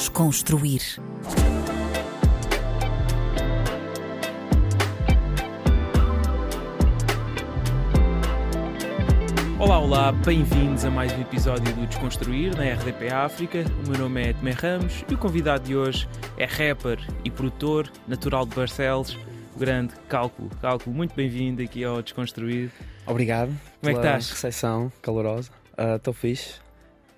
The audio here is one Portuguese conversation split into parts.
Desconstruir. Olá, olá, bem-vindos a mais um episódio do Desconstruir na RDP África. O meu nome é Tomé Ramos e o convidado de hoje é rapper e produtor, natural de Barcelos, o grande Cálculo. Cálculo, muito bem-vindo aqui ao Desconstruir. Obrigado. Como é que estás? recepção calorosa. Estou fixe.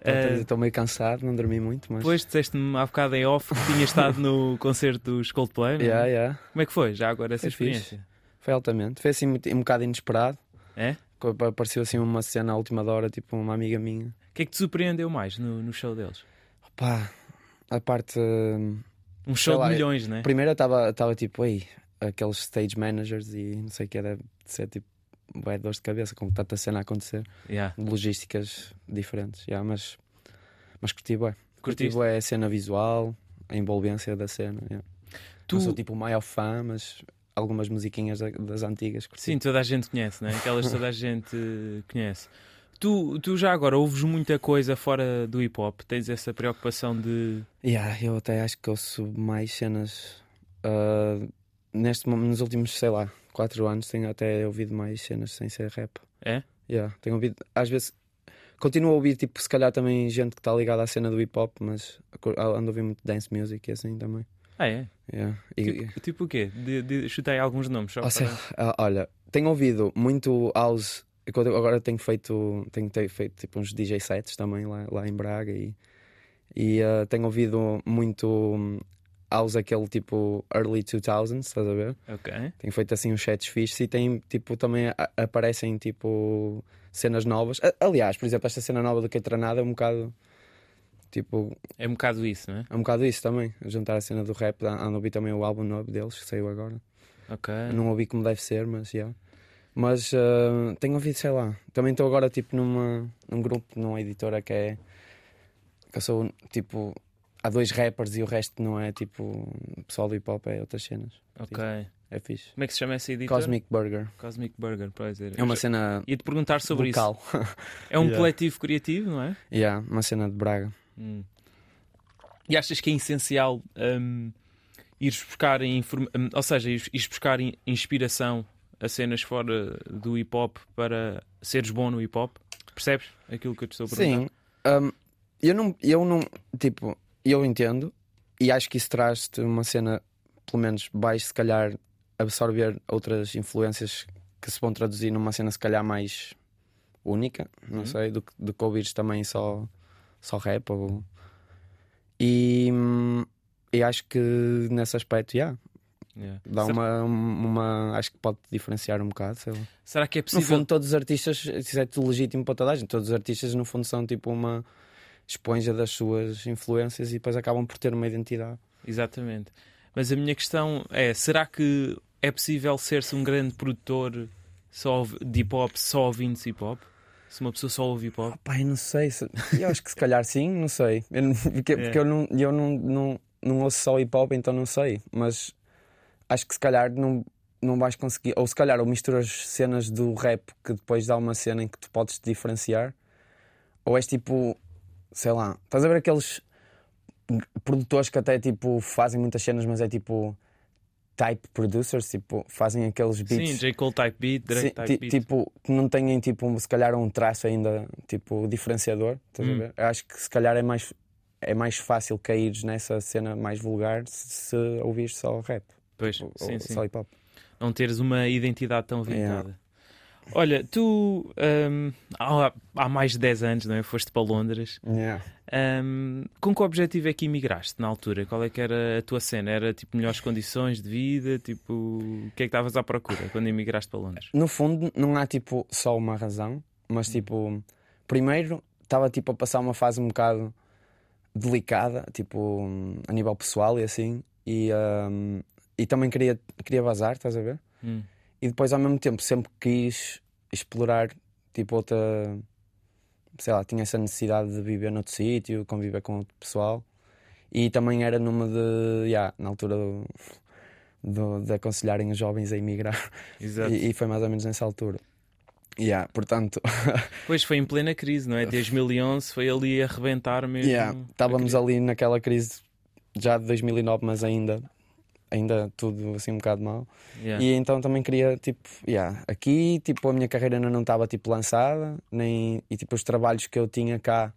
Ah, Estou meio cansado, não dormi muito, mas. Depois disseste-me há bocado em off que tinha estado no concerto dos Coldplay. não é? Yeah, yeah. Como é que foi já agora essa Foi experiência? Foi altamente. Foi assim um bocado inesperado. É? Apareceu assim uma cena à última hora, tipo uma amiga minha. O que é que te surpreendeu mais no, no show deles? Pá, a parte. hum, Um show lá, de milhões, não é? Primeiro eu estava tipo, ei, aqueles stage managers e não sei o que, deve ser tipo. Vai dor de cabeça com tanta cena a acontecer, Yeah. logísticas diferentes, yeah, mas, mas curti bem. Curti bué a cena visual, a envolvência da cena. yeah. Tu- Não sou tipo o maior fã, mas algumas musiquinhas da- das antigas. curti. Sim, toda a gente conhece, não é? Aquelas toda a gente conhece. Tu, tu já agora ouves muita coisa fora do hip hop? Tens essa preocupação de. Yeah, eu até acho que ouço mais cenas. ah, neste, nos últimos, sei lá, 4 anos tenho até ouvido mais cenas sem ser rap. É? Yeah, tenho ouvido, às vezes. Continuo a ouvir, tipo, se calhar também gente que está ligada à cena do hip hop, mas ando a ouvir muito dance music e assim também. Ah, é? Yeah. E- Tipo, tipo o quê? De, de, chutei alguns nomes. Só seja, para- ah, olha, tenho ouvido muito house. Agora tenho feito, tenho feito tipo uns DJ sets também lá, lá em Braga e, e ah, tenho ouvido muito hum, house aquele tipo early 2000s, estás a ver? Ok. Tenho feito assim uns sets fixos e tem tipo também aparecem tipo cenas novas. Aliás, por exemplo, esta cena nova do Que Tranada é um bocado tipo, É um bocado isso, não é? é um bocado isso também. Juntar a cena do rap, ando a ouvir também o álbum novo deles que saiu agora. Ok. Não ouvi como deve ser, mas já. Mas ah, tenho ouvido, sei lá. Também estou agora tipo numa, num grupo, numa editora que é. que eu sou tipo. Há dois rappers e o resto não é tipo. o pessoal do hip hop é outras cenas. Ok. É fixe. Como é que se chama essa editora? Cosmic Burger. Cosmic Burger, pois é. É uma cena Ia-te perguntar sobre local. isso. É um Yeah. coletivo criativo, não é? yeah, uma cena de Braga. Hum. E achas que é essencial hum, ires buscar inform... hum, ou seja, ires, ires buscar in- inspiração a cenas fora do hip hop para seres bom no hip hop? Percebes aquilo que eu te estou a perguntar? Sim. Um, eu não. Eu não. Tipo, eu entendo e acho que isso traz-te uma cena, pelo menos vais se calhar absorver outras influências que se vão traduzir numa cena se calhar mais única, não Uhum. sei, do que, do que ouvires também só, só rap ou... E, e acho que nesse aspecto, yeah, Yeah. dá Será, uma, uma. Acho que pode diferenciar um bocado, será que é No possível? fundo, todos os artistas, isso é legítimo para toda a gente. Todos os artistas, no fundo, são tipo uma esponja das suas influências e depois acabam por ter uma identidade. Exatamente. Mas a minha questão é: será que é possível ser-se um grande produtor só de hip hop só ouvindo hip hop? Se uma pessoa só ouve hip hop? Pai, não sei. Se... Eu acho que se calhar sim, não sei. Eu não- porque É. porque eu, não, eu não, não, não ouço só hip hop, então não sei. Mas acho que se calhar não, não vais conseguir. Ou se calhar ou misturas cenas do rap que depois dá uma cena em que tu podes te diferenciar. Ou és tipo, sei lá, estás a ver aqueles produtores que até tipo fazem muitas cenas, mas é tipo type producers, tipo, fazem aqueles beats. Sim, J. Cole type beat, Drake Sim, type beat. tipo, que não têm tipo, se calhar um traço ainda tipo diferenciador. Estás a Hum. ver? Eu acho que se calhar é mais, é mais fácil cair nessa cena mais vulgar se, se ouvires só rap Pois, ou, sim, ou sim. só hip hop. não teres uma identidade tão Yeah. Olha, tu hum, há, há mais de 10 anos, não é? Foste para Londres. Yeah. Hum, com que objetivo é que emigraste na altura? Qual é que era a tua cena? Era tipo melhores condições de vida? Tipo, o que é que estavas à procura quando emigraste para Londres? No fundo, não há tipo só uma razão, mas Hum. tipo, primeiro estava tipo a passar uma fase um bocado delicada, tipo, a nível pessoal e assim, e, hum, e também queria, queria vazar, estás a ver? Hum, E depois, ao mesmo tempo, sempre quis explorar, tipo, outra. Sei lá, tinha essa necessidade de viver noutro sítio, conviver com outro pessoal. E também era numa de. Yeah, na altura do, do- de aconselharem os jovens a emigrar. exato. E, e foi mais ou menos nessa altura. Yeah, portanto, Pois foi em plena crise, não é? 2011 foi ali a arrebentar mesmo. yeah, estávamos ali naquela crise já de 2009, mas ainda, ainda tudo assim um bocado mal. Yeah. E então também queria, tipo, yeah, aqui, tipo, a minha carreira ainda não estava, tipo, lançada, nem, e, tipo, os trabalhos que eu tinha cá,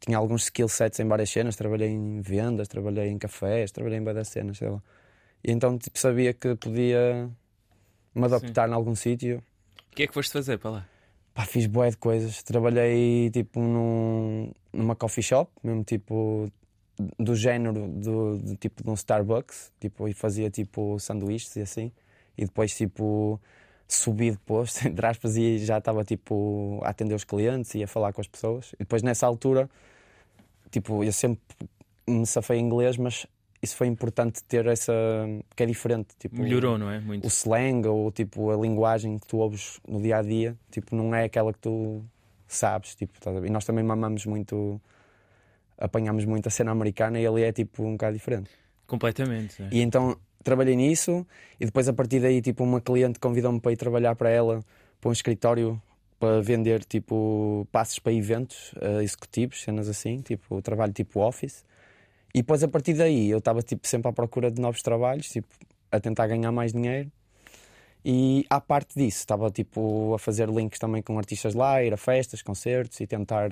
tinha alguns skill sets em várias cenas, trabalhei em vendas, trabalhei em cafés, trabalhei em várias cenas, sei lá. E então, tipo, sabia que podia me adaptar em algum sítio. O que é que foste fazer para lá? Pá, fiz bué de coisas. Trabalhei, tipo, num, numa coffee shop, mesmo, tipo, do género do, do tipo de um Starbucks, tipo, e fazia tipo sanduíches e assim. E depois tipo subi de posto, entre aspas, e já estava tipo a atender os clientes e a falar com as pessoas. E depois nessa altura, tipo, eu sempre me safei em inglês, mas isso foi importante ter essa que é diferente, tipo, Melhorou, não é? Muito. o slang ou tipo a linguagem que tu ouves no dia a dia, tipo, não é aquela que tu sabes, tipo? E nós também mamamos muito apanhamos muito a cena americana e ali é tipo um bocado diferente. Completamente. é? E então trabalhei nisso e depois a partir daí tipo uma cliente convidou-me para ir trabalhar para ela para um escritório para vender tipo passos para eventos eh, executivos, cenas assim, tipo trabalho tipo office. E depois a partir daí eu estava tipo sempre à procura de novos trabalhos, tipo a tentar ganhar mais dinheiro. E à parte disso, estava tipo a fazer links também com artistas lá, ir a festas, concertos e tentar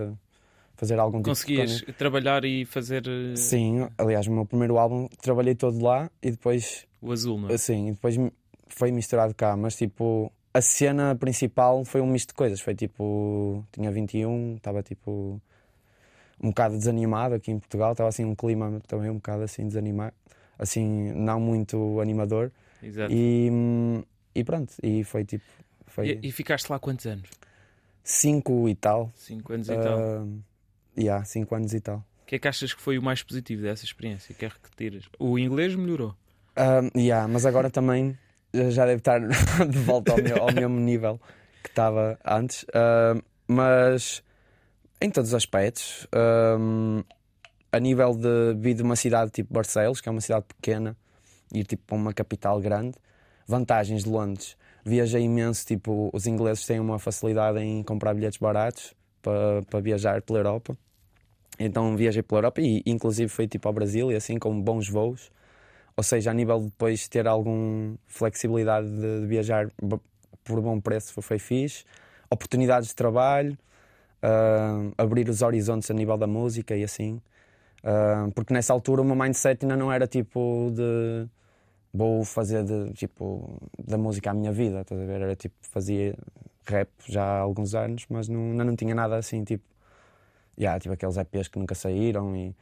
fazer algum tipo Conseguias de trabalhar e fazer eh, Sim, aliás, o meu primeiro álbum trabalhei todo lá e depois, o azul, não é? assim, e depois foi misturado cá, mas tipo, a cena principal foi um misto de coisas. Foi tipo, tinha 21, estava tipo um bocado desanimado aqui em Portugal, estava assim um clima também um bocado assim desanimado, assim, não muito animador. Exato. E, e pronto, e foi tipo, foi E, e ficaste lá quantos anos? cinco e tal. Cinco anos e tal. Ah, yeah, cinco anos e tal. O que é que achas que foi o mais positivo dessa experiência? Quer que tiras? O inglês melhorou. Um, yeah, mas agora também eh, já deve estar de volta ao, meu- ao mesmo nível que estava antes. Um, mas em todos os aspectos, um, a nível de vir de uma cidade tipo Barcelos, que é uma cidade pequena, ir tipo para uma capital grande, vantagens de Londres. Viajei imenso, tipo, os ingleses têm uma facilidade em comprar bilhetes baratos para, para viajar pela Europa. Então viajei pela Europa e inclusive fui tipo ao Brasil e assim com bons voos. Ou seja, a nível de depois ter alguma flexibilidade de, de viajar por bom preço foi, foi fixe. Oportunidades de trabalho, ah, abrir os horizontes a nível da música e assim. Ah, porque nessa altura o meu mindset ainda não era tipo de vou fazer de, tipo, da música a minha vida, estás a ver? Era tipo, fazia rap já há alguns anos, mas não, ainda não tinha nada assim, tipo, yeah, tipo aqueles EPs que nunca saíram e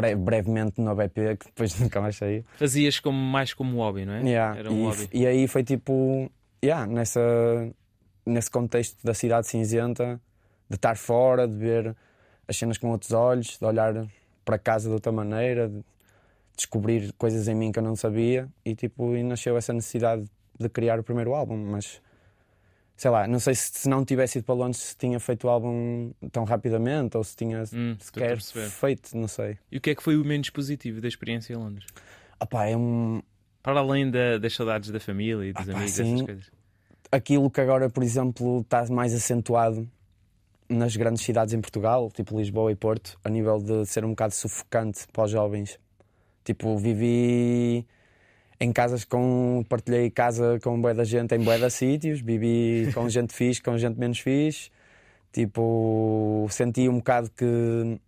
bre- brevemente no EP que depois nunca mais saiu. Fazias como, mais como hobby, não é? Yeah, Era um e, hobby. e aí foi tipo, yeah, nessa, nesse contexto da cidade cinzenta, de estar fora, de ver as cenas com outros olhos, de olhar para casa de outra maneira, de descobrir coisas em mim que eu não sabia e tipo, e nasceu essa necessidade de criar o primeiro álbum, mas sei lá, não sei se, se não tivesse ido para Londres se tinha feito o álbum tão rapidamente ou se tinha Hum, sequer feito, não sei. E o que é que foi o menos positivo da experiência em Londres? Ah pá, é um, Para além da- das saudades da família e dos amigos, sim. essas coisas. aquilo que agora, por exemplo, está mais acentuado nas grandes cidades em Portugal, tipo Lisboa e Porto, a nível de ser um bocado sufocante para os jovens. Tipo, vivi em casas com. partilhei casa com bué da gente em bué de sítios, vivi com gente fixe, com gente menos fixe. Tipo, senti um bocado que,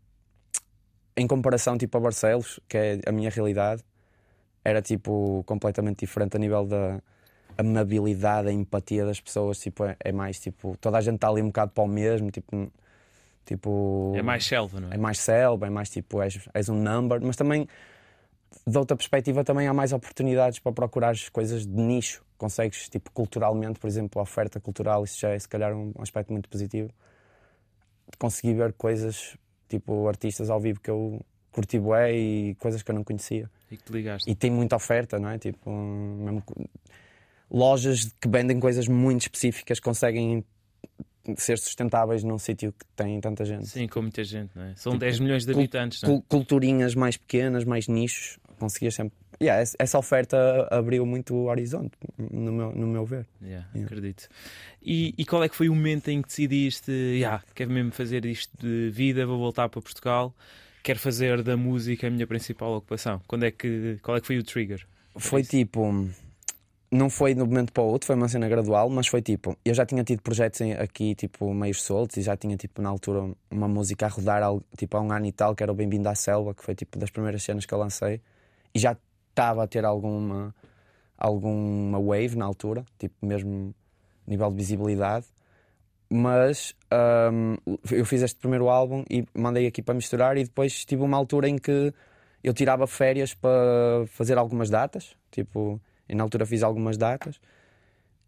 em comparação tipo, a Barcelos, que é a minha realidade, era tipo completamente diferente a nível da amabilidade, a empatia das pessoas. Tipo, é, é mais tipo, toda a gente está ali um bocado para o mesmo. Tipo, tipo, É mais selva, não é? é mais selva, é mais tipo, és, és um number, mas também, de outra perspectiva, também há mais oportunidades para procurar coisas de nicho. Consegues, tipo, culturalmente, por exemplo, a oferta cultural, isso já é se calhar um aspecto muito positivo. Consegui ver coisas, tipo, artistas ao vivo que eu curti bué e coisas que eu não conhecia. E que te ligaste. E tem muita oferta, não é? Tipo, mesmo lojas que vendem coisas muito específicas conseguem ser sustentáveis num sítio que tem tanta gente. Sim, com muita gente, não é? São Tipo, 10 milhões de habitantes, não é? Cul- Culturinhas mais pequenas, mais nichos, conseguias sempre. Yeah, essa- oferta abriu muito o horizonte, no meu, no meu ver. Yeah, Yeah. Acredito. E, e qual é que foi o momento em que decidiste, yeah, quero mesmo fazer isto de vida, vou voltar para Portugal? quero fazer da música a minha principal ocupação? Quando é que, qual é que foi o trigger? Foi tipo. Não foi de um momento para o outro, foi uma cena gradual, mas foi tipo. Eu já tinha tido projetos aqui, tipo, meio soltos, e já tinha, tipo, na altura, uma música a rodar, tipo, há um ano e tal, que era o Bem-vindo à Selva, que foi, tipo, das primeiras cenas que eu lancei, e já estava a ter alguma, alguma wave na altura, tipo, mesmo nível de visibilidade. Mas um, eu fiz este primeiro álbum e mandei aqui para misturar, e depois tive uma altura em que eu tirava férias para fazer algumas datas, tipo e na altura fiz algumas datas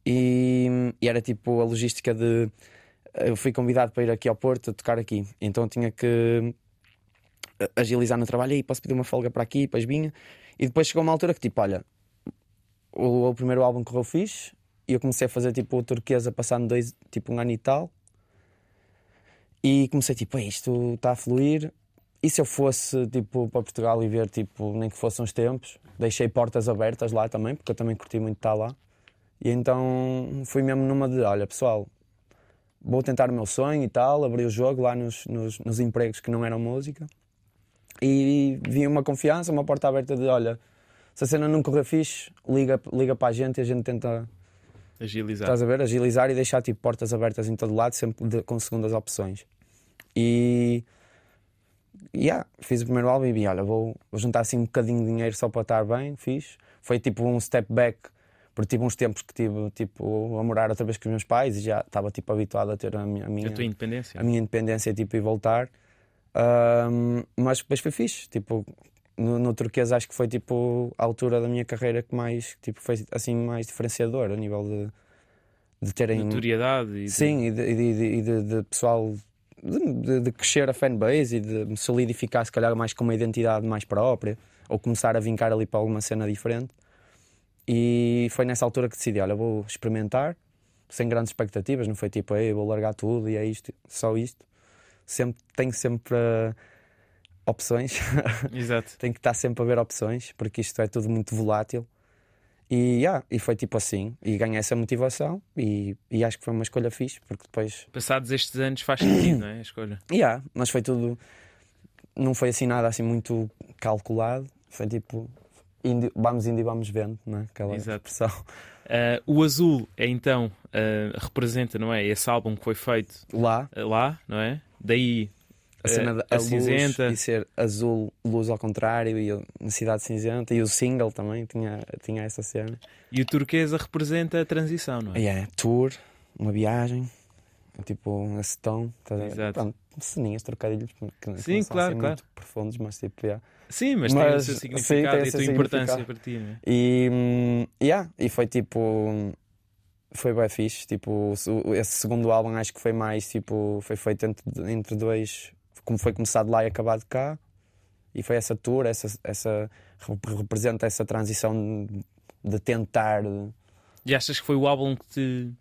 e, e, era tipo a logística de. Eu fui convidado para ir aqui ao Porto tocar aqui, então tinha que agilizar no trabalho. E posso pedir uma folga para aqui, depois vinha. E depois chegou uma altura que, tipo, olha, o, o primeiro álbum que eu fiz e eu comecei a fazer tipo turquesa passando dois, tipo um ano e tal. E comecei tipo, isto está a fluir. E se eu fosse tipo para Portugal e ver tipo nem que fossem uns tempos, deixei portas abertas lá também, porque eu também curti muito estar lá. E então fui mesmo numa de: olha, pessoal, vou tentar o meu sonho e tal, abri o jogo lá nos, nos, nos empregos que não eram música. E vi uma confiança, uma porta aberta de: olha, se a cena não correr fixe, liga, liga para a gente e a gente tenta. Agilizar. Estás a ver? Agilizar e deixar tipo, portas abertas em todo lado, sempre de, com segundas opções. E yeah, fiz o primeiro álbum e vi, olha, vou, vou juntar assim um bocadinho de dinheiro só para estar bem, fiz. Foi tipo um step back, porque tive uns tempos que tive tipo, a morar outra vez com os meus pais e já estava tipo habituado a ter a minha, a minha, a tua independência. A minha independência tipo, e voltar. Um, mas depois foi fixe, tipo, no, no turquês acho que foi tipo a altura da minha carreira que mais tipo, foi assim mais diferenciador a nível de, de terem notoriedade e de... sim, e de, de, de, de pessoal de, de, crescer a fanbase e de me solidificar, se calhar, mais com uma identidade mais própria ou começar a vincar ali para alguma cena diferente. E foi nessa altura que decidi: olha, vou experimentar, sem grandes expectativas, não foi tipo, Ei, vou largar tudo e é isto, só isto. Sempre, tenho sempre uh, opções. Exato. tenho que estar sempre a ver opções, porque isto é tudo muito volátil. E, yeah, e foi tipo assim, e ganhei essa motivação e, e acho que foi uma escolha fixe, porque depois. Passados estes anos faz sentido, não é? A escolha. Yeah, mas foi tudo. Não foi assim nada assim muito calculado, foi tipo. Vamos indo e vamos vendo, não é? Aquela Exato. expressão. Uh, o azul é então, uh, representa, não é? Esse álbum que foi feito lá, lá não é? Daí a cena da a luz cinzenta. e ser azul, luz ao contrário, e na cidade cinzenta, e o single também tinha, tinha essa cena. E o turquesa representa a transição, não é? Yeah, tour, uma viagem, tipo um tom, tá Exato. Pronto, ceninhas, trocadilhos que Sim, não são claro, assim claro. muito profundos, mas tipo, yeah. Sim, mas, tem o Mas, seu sim, significado tem e a tua importância para ti, não é? E, hum, yeah, e foi tipo. Foi bem fixe. Tipo, esse segundo álbum acho que foi mais tipo. Foi feito entre, entre dois. Como foi começado lá e acabado cá. E foi essa tour, essa, essa rep- representa essa transição de tentar. E achas que foi o álbum que te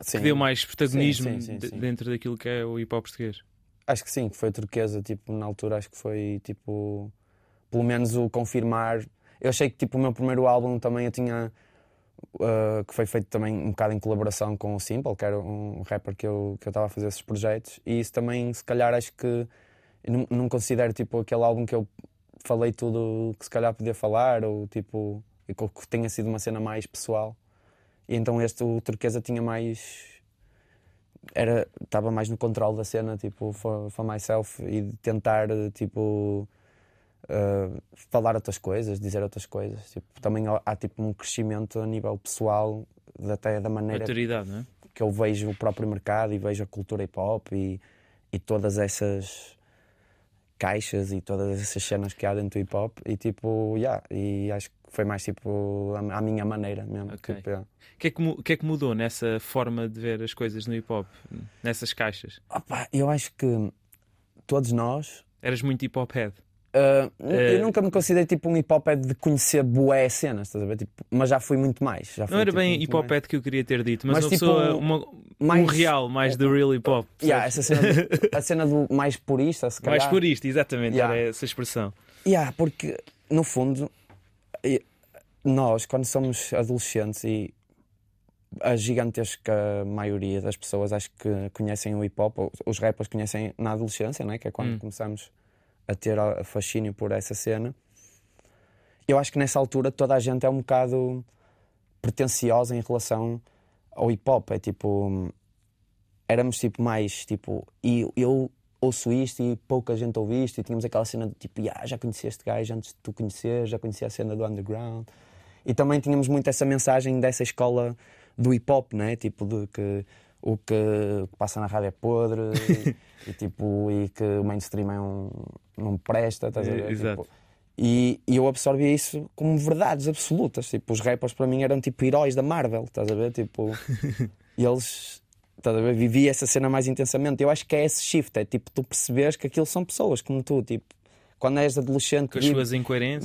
Sim, que deu mais protagonismo Sim, sim, sim, de- sim. dentro daquilo que é o hip hop português? Acho que sim, que foi turquesa. Tipo, na altura acho que foi tipo. Pelo menos o confirmar. Eu achei que tipo, o meu primeiro álbum também eu tinha. Uh, que foi feito também um bocado em colaboração com o Simple, que era um rapper que eu que eu estava a fazer esses projetos, e isso também, se calhar, acho que não, não considero tipo aquele álbum que eu falei tudo que se calhar podia falar, ou tipo, que tenha sido uma cena mais pessoal. E então este, o Turquesa, tinha mais. Era, estava mais no controle da cena, tipo, for, for myself, e tentar, tipo, uh, falar outras coisas, dizer outras coisas. Tipo, também há, tipo um crescimento a nível pessoal, até da maneira é? que eu vejo o próprio mercado e vejo a cultura hip hop e, e todas essas caixas e todas essas cenas que há dentro do hip hop e tipo, yeah, e acho que foi mais tipo a, a minha maneira mesmo. Ok. Tipo, yeah. O que, é que, que é que mudou nessa forma de ver as coisas no hip hop? Nessas caixas? Opa, eu acho que todos nós. Eras muito hip hop head. Uh, Eh, Eu nunca me considerei tipo um hip hop de conhecer bué cenas, estás a ver? Tipo, mas já fui muito mais. Já fui, Não era tipo, bem hip hop que eu queria ter dito, mas, Mas, uma tipo, pessoa, uma, um mais- real, mais do real hip hop. Yeah, essa cena, do- a cena do mais purista, se calhar. mais purista, exatamente, Yeah. era essa expressão. Yeah, porque no fundo eh, nós quando somos adolescentes e a gigantesca maioria das pessoas acho que conhecem o hip hop, os rappers conhecem na adolescência, né? que é quando Hum. começamos a ter fascínio por essa cena. Eu acho que nessa altura toda a gente é um bocado pretenciosa em relação ao hip hop. É tipo. Éramos tipo mais tipo. E eu ouço isto e pouca gente ouve isto. E tínhamos aquela cena de tipo, "Ya, já conheci este gajo antes de tu conhecer, já conhecia a cena do underground. E também tínhamos muito essa mensagem dessa escola do hip hop, né? Tipo, de que o que passa na rádio é podre e, e, tipo, e que o mainstream é um, não presta, estás a ver? Exato. Tipo, e, e eu absorvi isso como verdades absolutas. Tipo, os rappers para mim eram tipo heróis da Marvel, estás a ver? Tipo, e eles, estás a ver? Vivi essa cena mais intensamente. Eu acho que é esse shift, é tipo, tu percebes que aquilo são pessoas como tu, tipo, quando és adolescente, vive-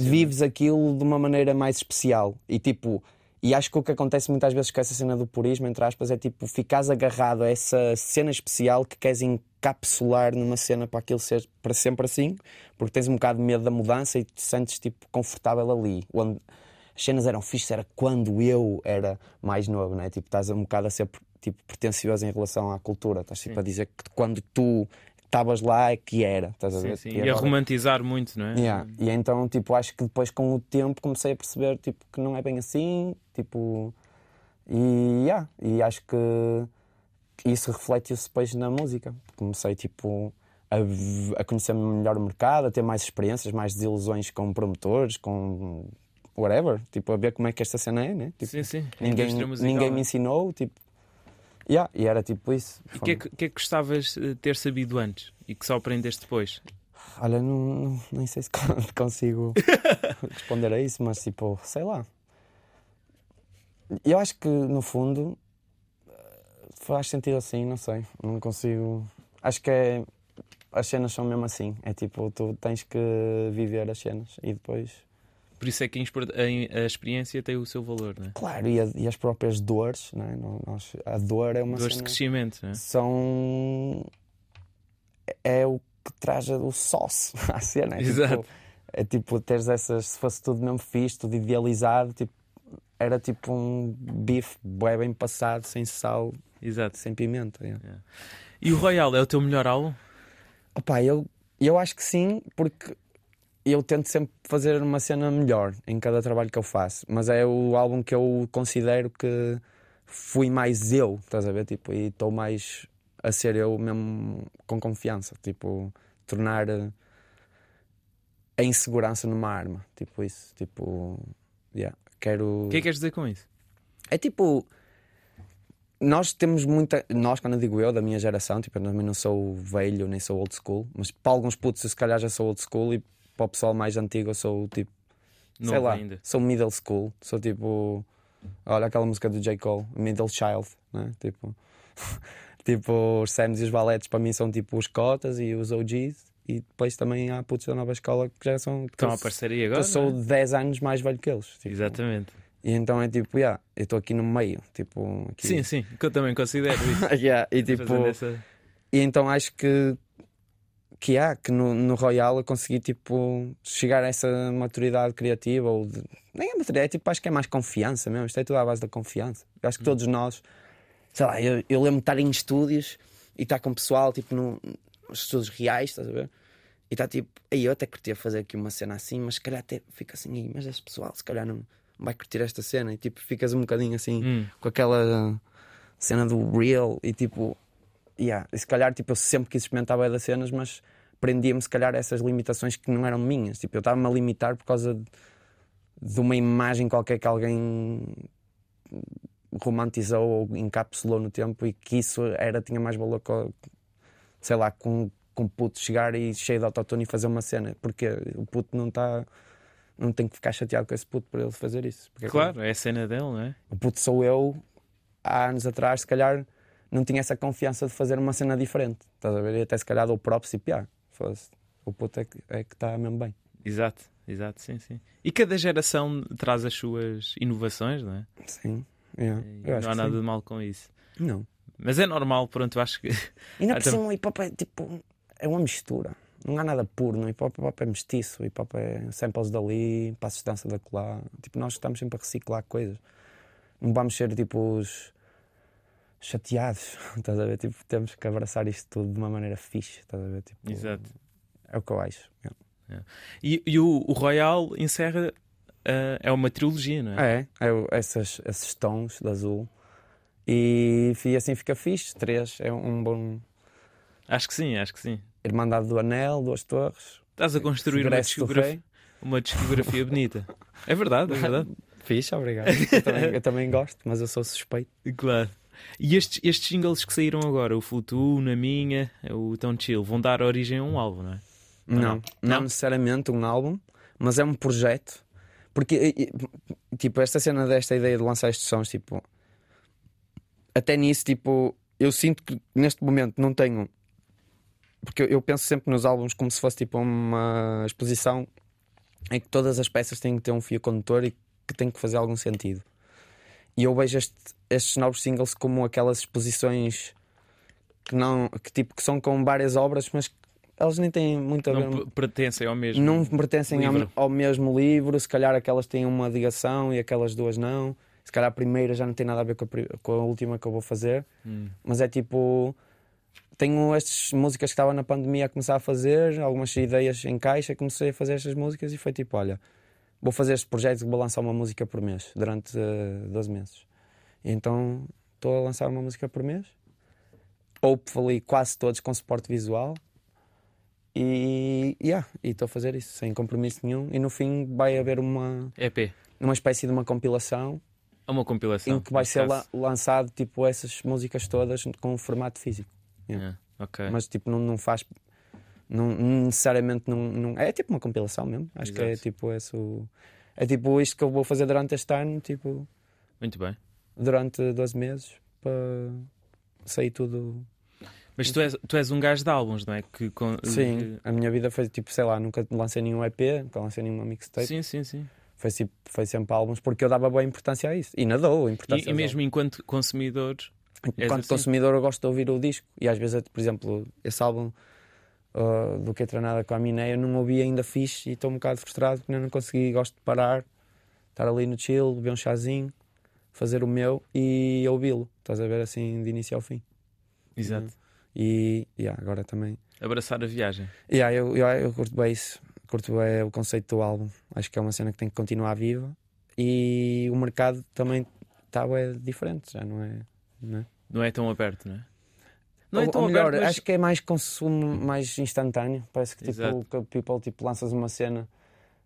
vives aquilo de uma maneira mais especial e tipo e acho que o que acontece muitas vezes com essa cena do purismo, entre aspas, é tipo ficares agarrado a essa cena especial que queres encapsular numa cena para aquilo ser para sempre assim, porque tens um bocado de medo da mudança e te sentes tipo confortável ali. Onde as cenas eram fixas, era quando eu era mais novo, né? Tipo, estás um bocado a ser tipo, pretencioso em relação à cultura, estás tipo, Sim. a dizer que quando tu estavas lá é que era, estás a Sim, ver? sim. E E a agora- romantizar muito, não é? Yeah. E então, tipo, acho que depois com o tempo comecei a perceber tipo, que não é bem assim, tipo, e, yeah. e acho que isso reflete-se depois na música. Comecei, tipo, a, a conhecer melhor o mercado, a ter mais experiências, mais desilusões com promotores, com whatever, tipo, a ver como é que esta cena é, né? Tipo, Sim, sim. A ninguém, ninguém me é? ensinou, tipo, yeah. e era tipo isso. E o que, é que, que é que gostavas de ter sabido antes e que só aprendeste depois? Olha, não, não- nem sei se consigo responder a isso, mas tipo, sei lá. Eu acho que no fundo faz sentido assim, não sei. Não consigo. Acho que é. As cenas são mesmo assim. É tipo, tu tens que viver as cenas e depois. Por isso é que a, experiência tem o seu valor, não é? Claro, e, a- e as próprias dores, não é? Nós- a dor é uma Dores de cena. crescimento, não é? São. É o que traz o sauce à cena. É Exato. Tipo, é tipo, teres essas. Se fosse tudo mesmo fixe, tudo idealizado, tipo, era tipo um bife bem passado, sem sal, Exato. sem pimenta. é. E o Royal é o teu melhor álbum? Opa, eu, eu acho que sim, porque eu tento sempre fazer uma cena melhor em cada trabalho que eu faço. Mas é o álbum que eu considero que fui mais eu, estás a ver? Tipo, e estou mais a ser eu mesmo com confiança. Tipo, tornar eh, a insegurança numa arma. Tipo isso. Tipo, yeah, quero. O que é que queres dizer com isso? É tipo. Nós temos muita. Nós, quando eu digo eu, da minha geração, tipo, eu também não sou velho nem sou old school, mas para alguns putos eu se calhar já sou old school e para o pessoal mais antigo eu sou tipo. sei lá, ainda. sou middle school. Sou tipo. Olha aquela música do J. Cole, Middle Child, né? Tipo. tipo, os Sams e os Valetes para mim são tipo os cotas e os OGs. E depois também há putos da nova escola que já são. que Estão a parceria agora? eu sou é? 10 anos mais velho que eles. tipo. Exatamente. E então é tipo, yeah, eu estou aqui no meio. Tipo, aqui. Sim, sim, que eu também considero isso. Yeah, e tipo, essa- e então acho que que há, que no, no Royal eu consegui tipo chegar a essa maturidade criativa ou de- nem é maturidade, é, tipo, acho que é mais confiança mesmo, isto é tudo à base da confiança. Eu acho que todos nós, sei lá, eu, eu lembro de estar em estúdios e estar com pessoal tipo no, nos estúdios reais, estás a ver? E está tipo, aí eu até curtia fazer aqui uma cena assim, mas se calhar até fica assim, "Ih, mas esse pessoal se calhar não vai curtir esta cena e tipo ficas um bocadinho assim Hum. com aquela cena do real e tipo, yeah, e se calhar tipo, eu sempre quis experimentar bem das cenas, mas prendia-me se calhar a essas limitações que não eram minhas. Tipo, eu estava-me a limitar por causa de, de uma imagem qualquer que alguém romantizou ou encapsulou no tempo e que isso era, tinha mais valor que, sei lá, com, com puto chegar e cheio de autotune e fazer uma cena, porque o puto não está. Não tem que ficar chateado com esse puto por ele fazer isso. Porque Claro, é a cena dele, não é? o puto sou eu, há anos atrás, se calhar não tinha essa confiança de fazer uma cena diferente. Estás a ver? E até se calhar dou props e piar. O puto é que é que está mesmo bem. Exato, exato, sim, sim. E cada geração traz as suas inovações, não é? Sim. yeah. E acho não há que nada sim. de mal com isso. Não. Mas é normal, pronto, eu acho que. Ainda Ah, por tam- cima o hip hop é tipo. É uma mistura. Não há nada puro no hip hop. O hip hop é mestiço. O hip hop é samples dali, passos de dança da colar. Tipo, nós estamos sempre a reciclar coisas. Não vamos ser tipo os chateados. Estás a ver? Tipo, temos que abraçar isto tudo de uma maneira fixe. Estás a ver? Tipo, Exato. É o que eu acho. E, e o, o Royal encerra. uh, é uma trilogia, não é? É, é essas, esses tons de azul. E, fi- assim fica fixe. Três é um bom. Acho que sim, acho que sim. Irmandade do Anel, duas torres. Estás a construir uma discografia, uma discografia bonita. É verdade, é verdade. Fixe, obrigado. Eu também, eu também gosto, mas eu sou suspeito. Claro. E estes, estes singles que saíram agora, o Flutu, Na Minha, o Tão Chill, vão dar origem a um álbum, não é? Não, não? não, necessariamente um álbum, mas é um projeto. Porque, tipo, esta cena desta ideia de lançar estes sons, tipo, até nisso, tipo, eu sinto que neste momento não tenho. Porque eu, eu penso sempre nos álbuns como se fosse tipo uma exposição em que todas as peças têm que ter um fio condutor e que tem que fazer algum sentido. E eu vejo este- estes novos singles como aquelas exposições que não que tipo que são com várias obras, mas elas nem têm muito a ver Não pertencem ao mesmo. não pertencem ao, livro. ao mesmo livro, se calhar aquelas têm uma ligação e aquelas duas não. Se calhar a primeira já não tem nada a ver com a, com a última que eu vou fazer, Hum. mas é tipo. Tenho estas músicas que estava na pandemia a começar a fazer, algumas ideias em caixa, comecei a fazer estas músicas e foi tipo: olha, vou fazer este projeto que vou lançar uma música por mês durante eh, 12 meses. E então estou a lançar uma música por mês, ou falei quase todos com suporte visual. E yeah, e estou a fazer isso sem compromisso nenhum. E no fim vai haver uma, EP. uma espécie de uma compilação É uma compilação. em que vai ser la- lançado tipo essas músicas todas com um formato físico. É, ok. Mas tipo, não, não faz. Não, necessariamente não, não- É tipo uma compilação mesmo. Acho que é Exato. tipo esse o- É tipo isto que eu vou fazer durante este ano, tipo, Muito bem. durante 12 meses para sair tudo. Mas tu és, tu és um gajo de álbuns, não é? Que, com- Sim, que- a minha vida foi tipo, sei lá, nunca lancei nenhum EP, nunca lancei nenhuma mixtape. Sim, sim, sim. Foi, tipo, foi sempre álbuns porque eu dava boa importância a isso. E ainda dou importância E, e mesmo enquanto consumidor, álbuns. Enquanto assim? consumidor, eu gosto de ouvir o disco. E às vezes, por exemplo, esse álbum uh, do Que Nada com a Miné, eu não ouvi ainda fixe e estou um bocado frustrado porque não consegui. Gosto de parar, estar ali no chill, beber um chazinho, fazer o meu e ouvi-lo. Estás a ver assim, de início ao fim. exato, E yeah, agora também. abraçar a viagem. Yeah, eu, eu, eu curto bem isso. Curto bem o conceito do álbum. Acho que é uma cena que tem que continuar viva. E o mercado também está é diferente, já não é. Não é? Não é tão aberto, não é? Não é ou, tão ou melhor, aberto, mas... acho que é mais consumo mais instantâneo. Parece que tipo, que o people tipo, lanças uma cena.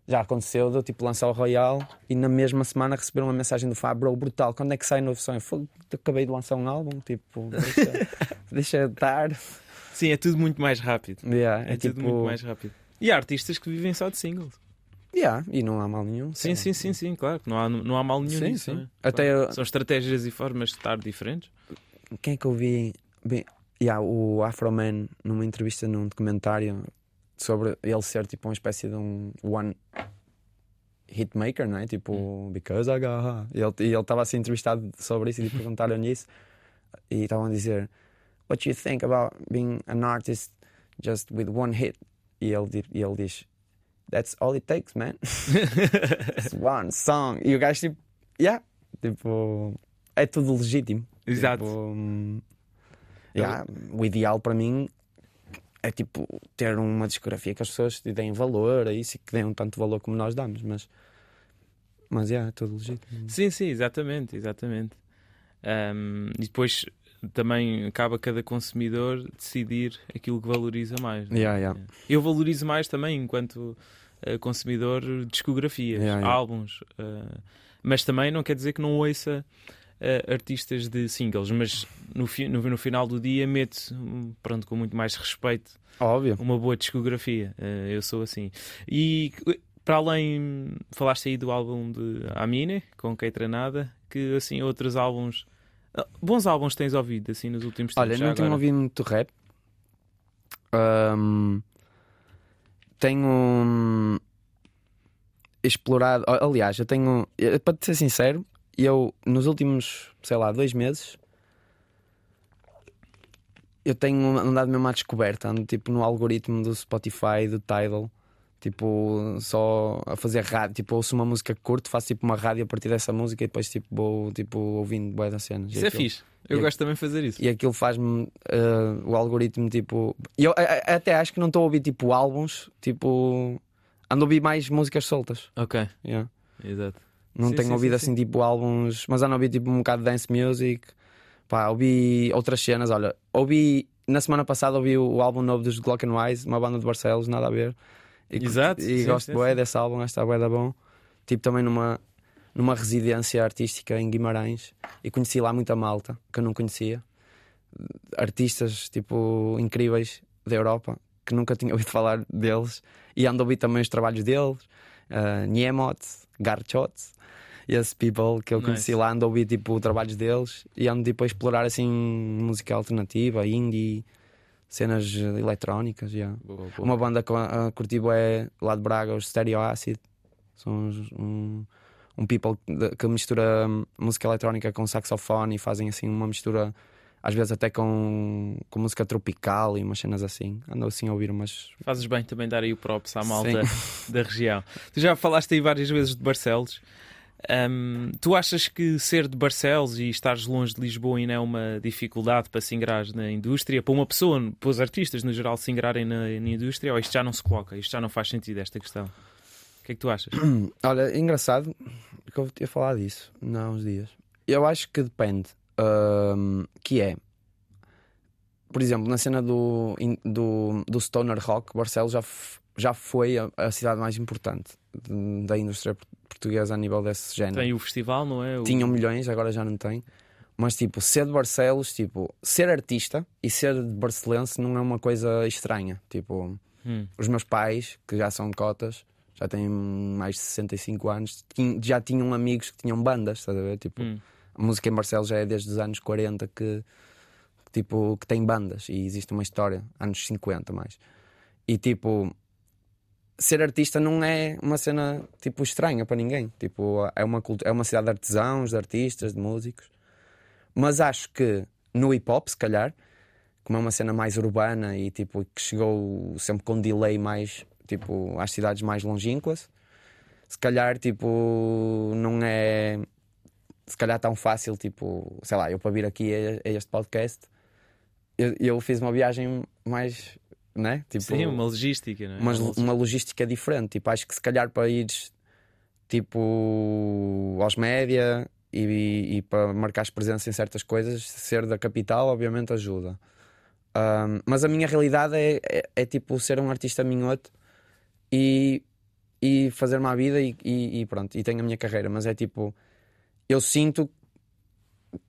Já aconteceu, deu tipo lançar o Royal e na mesma semana receberam uma mensagem do Fábio, bro, brutal, quando é que sai novo som? Eu "Fogo, eu acabei de lançar um álbum, tipo, deixa, deixa estar. Sim, é tudo muito mais rápido. Yeah, É, é, tudo tipo, muito mais rápido. E há artistas que vivem só de singles. yeah, e não há mal nenhum. Sim, sim, sim, sim, claro. Não há, não há mal nenhum Sim, nisso. sim. não é? Até Claro. eu- São estratégias e formas de estar diferentes. Quem é que eu vi? Bem, yeah, o Afro Man numa entrevista num documentário sobre ele ser tipo uma espécie de um one hitmaker, não é? Tipo, because I got high. E ele estava a ser entrevistado sobre isso e lhe perguntaram isso e estavam a dizer What do you think about being an artist just with one hit? E ele, e ele diz That's all it takes, man. It's one song. E o gajo tipo, yeah, tipo, é tudo legítimo. Exato. Tipo, hum, yeah, o ideal para mim é tipo ter uma discografia que as pessoas te deem valor a isso e que deem tanto valor como nós damos, mas mas yeah, é tudo legítimo. Sim, sim, exatamente, exatamente. Ahm, e depois também acaba cada consumidor decidir aquilo que valoriza mais. não é? Yeah, yeah. Eu valorizo mais também enquanto eh, consumidor discografias, álbuns, eh, mas também não quer dizer que não ouça eh, artistas de singles, mas no, fi- no, no final do dia meto, pronto, com muito mais respeito, Óbvio. uma boa discografia. Eh, eu sou assim. E eh, para além, falaste aí do álbum de Amine, com Kei Tranada, que assim outros álbuns. ah, Bons álbuns tens ouvido assim nos últimos tempos? Olha, não tenho agora? ouvido muito rap. Ahm, tenho explorado. Aliás, eu tenho. eh, Para te ser sincero, eu nos últimos, sei lá, dois meses. Eu tenho andado mesmo à descoberta, ando tipo no algoritmo do Spotify, do Tidal, Tipo, só a fazer rádio. Tipo, ouço uma música que curto, faço tipo uma rádio a partir dessa música e depois tipo, vou tipo, ouvindo boas das cenas. Isso é fixe. Eu e gosto também de fazer isso. E aquilo faz-me uh, o algoritmo tipo. Eu a, a, até acho que não estou a ouvir tipo álbuns, tipo. Ando a ouvir mais músicas soltas. Ok. Yeah. Exato. Não Sim, tenho sim, ouvido sim, assim tipo álbuns, mas ando a ouvir tipo um bocado de dance music. Pá, ouvi outras cenas. Olha, ouvi na semana passada ouvi o, álbum novo dos Glock and Wise, uma banda de Barcelos, nada a ver. E, Exato, E gosto bué desse álbum, está bué da bom. Tipo também numa, numa residência artística em Guimarães e conheci lá muita malta que eu não conhecia. Artistas tipo incríveis da Europa que nunca tinha ouvido falar deles e ando a ouvir também os trabalhos deles. Uh, Niemot, Garchot, esse people que eu conheci Nice. lá, ando a ouvir tipo trabalhos deles e ando tipo a explorar assim música alternativa, indie, cenas eletrónicas. Yeah. Boa, boa. Uma banda que uh, curti é lá de Braga, os Stereo Acid. São uns- um, um people que mistura hum, música eletrónica com saxofone e fazem assim uma mistura, às vezes até com, com música tropical e umas cenas assim. Ando assim a ouvir umas. Fazes bem também dar aí o props à malta Sim. da região. Tu já falaste aí várias vezes de Barcelos. Hum, tu achas que ser de Barcelos e estares longe de Lisboa ainda é uma dificuldade para se ingrar na indústria? Para uma pessoa, para os artistas no geral se ingrarem na, na indústria? Ou isto já não se coloca? Isto já não faz sentido, esta questão? O que é que tu achas? Olha, engraçado que eu ia falar disso há uns dias. Eu acho que depende. hum, que é, por exemplo, na cena do, do, do Stoner Rock, Barcelos já, já foi a, a cidade mais importante de- da indústria por- portuguesa a nível desse género. Tem o festival, não é? O... Tinham milhões, agora já não tem. Mas, tipo, ser de Barcelos, tipo, ser artista e ser de barcelense não é uma coisa estranha. Tipo, Hum, os meus pais, que já são cotas, já têm mais de 65 anos, já tinham amigos que tinham bandas, estás a ver? Tipo, hum. a música em Barcelos já é desde os anos 40 que, que, tipo, que tem bandas e existe uma história, anos 50 mais. E tipo, ser artista não é uma cena tipo estranha para ninguém. Tipo, é uma, é uma cidade de artesãos, de artistas, de músicos. Mas acho que no hip hop, se calhar, como é uma cena mais urbana e tipo que chegou sempre com delay mais tipo às cidades mais longínquas, se calhar tipo não é se calhar tão fácil, tipo, sei lá, eu para vir aqui a, a este podcast, eu, eu fiz uma viagem mais, né? Tipo, Sim, uma logística, é? uma, Uma logística diferente. Tipo, acho que se calhar para ires tipo aos média e, e para marcares presença em certas coisas, ser da capital obviamente ajuda. Ahm, mas a minha realidade é, é, é, tipo ser um artista minhoto e, e fazer uma vida e, e, e pronto, e tenho a minha carreira, mas é tipo, eu sinto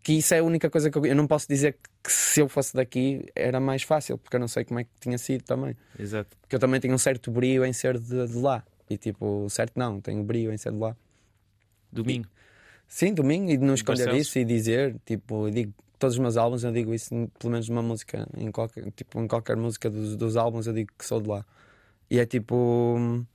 que isso é a única coisa que eu, eu não posso dizer que se eu fosse daqui era mais fácil, porque eu não sei como é que tinha sido também. Exato. Porque eu também tenho um certo brio em ser de, de lá. E tipo, certo não, tenho brio em ser de lá. Domingo. Sim, domingo, e de não Barcelos. isso e dizer, tipo, eu digo todos os meus álbuns, eu digo isso, pelo menos numa música, em qualquer, tipo, em qualquer música dos, dos álbuns, eu digo que sou de lá. E é tipo.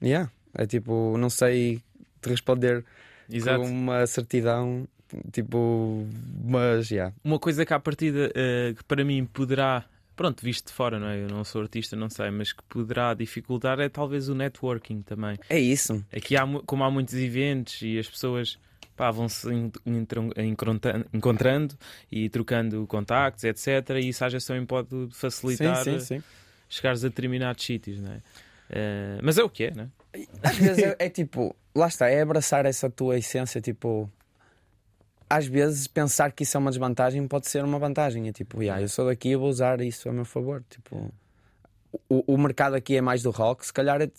Yeah, é tipo, não sei te responder Exato. com uma certidão, tipo, mas, yeah. Uma coisa que à partida eh, que para mim poderá, pronto, visto de fora, não é? Eu não sou artista, não sei, mas que poderá dificultar é talvez o networking também. É isso. Aqui, há, como há muitos eventos e as pessoas pá, vão se en- entron- encontran- encontrando e trocando contactos, etc. E isso às vezes também pode facilitar sim, sim, sim. chegares a determinados sítios, não é? Eh, mas é o que é, não é? Às vezes é, é tipo, lá está, é abraçar essa tua essência, tipo. Às vezes pensar que isso é uma desvantagem pode ser uma vantagem. É tipo, yeah, eu sou daqui, eu vou usar isso a meu favor. Tipo, o, o mercado aqui é mais do rock, se calhar é-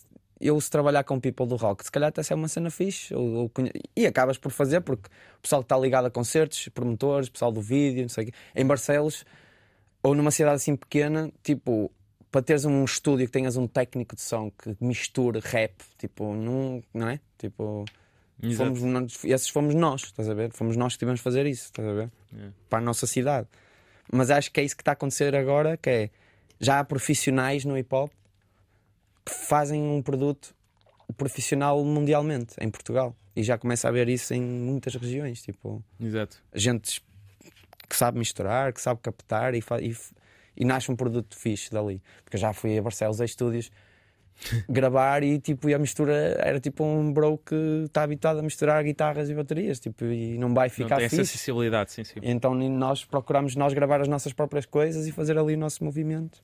eu se trabalhar com people do rock, se calhar até se é uma cena fixe. Ou, e acabas por fazer, porque o pessoal que está ligado a concertos, promotores, pessoal do vídeo, não sei o quê. Em Barcelos, ou numa cidade assim pequena, tipo, para teres um estúdio que tenhas um técnico de som que misture rap, tipo, não, não é? Tipo, Exato. fomos, esses fomos nós, estás a ver? Fomos nós que tivemos de fazer isso, estás a ver? É. Para a nossa cidade. Mas acho que é isso que está a acontecer agora, que é já há profissionais no hip hop que fazem um produto profissional mundialmente em Portugal. E já começa a haver isso em muitas regiões, tipo, Exato. gente que sabe misturar, que sabe captar e, e, e nasce um produto fixe dali. Porque eu já fui a Barcelos a estúdios gravar e tipo e a mistura era tipo um bro que está habituado a misturar guitarras e baterias tipo, e não vai Não ficar tem essa fixe. sensibilidade, sim, sim. Então nós procuramos nós gravar as nossas próprias coisas e fazer ali o nosso movimento.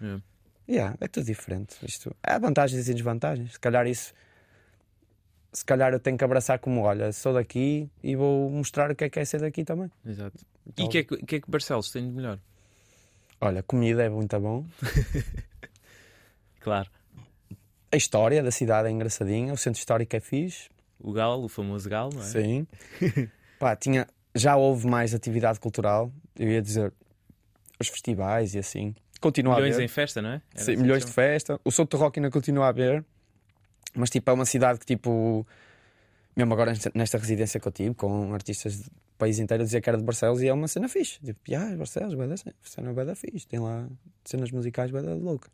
É. Yeah, é tudo diferente. Isto há vantagens e desvantagens. Se calhar isso. Se calhar eu tenho que abraçar como, olha, sou daqui e vou mostrar o que é que é ser daqui também. Exato. E Então- o que, é que, o que é que Barcelos tem de melhor? Olha, comida é muito bom. Claro. A história da cidade é engraçadinha. O centro histórico é fixe. O Galo, o famoso Galo, não é? Sim. Pá, tinha, já houve mais atividade cultural. Eu ia dizer os festivais e assim. Continua a Milhões haver. em festa, não é? Era Sim, assim milhões de festa. O Souto Rock ainda continua a haver, mas tipo, é uma cidade que tipo, mesmo agora nesta- residência que eu tive, com artistas do país inteiro, dizia que era de Barcelos e é uma cena fixe. Tipo, ah, Barcelos, bué da cena, cena bué da fixe, tem lá cenas musicais bué da loucas.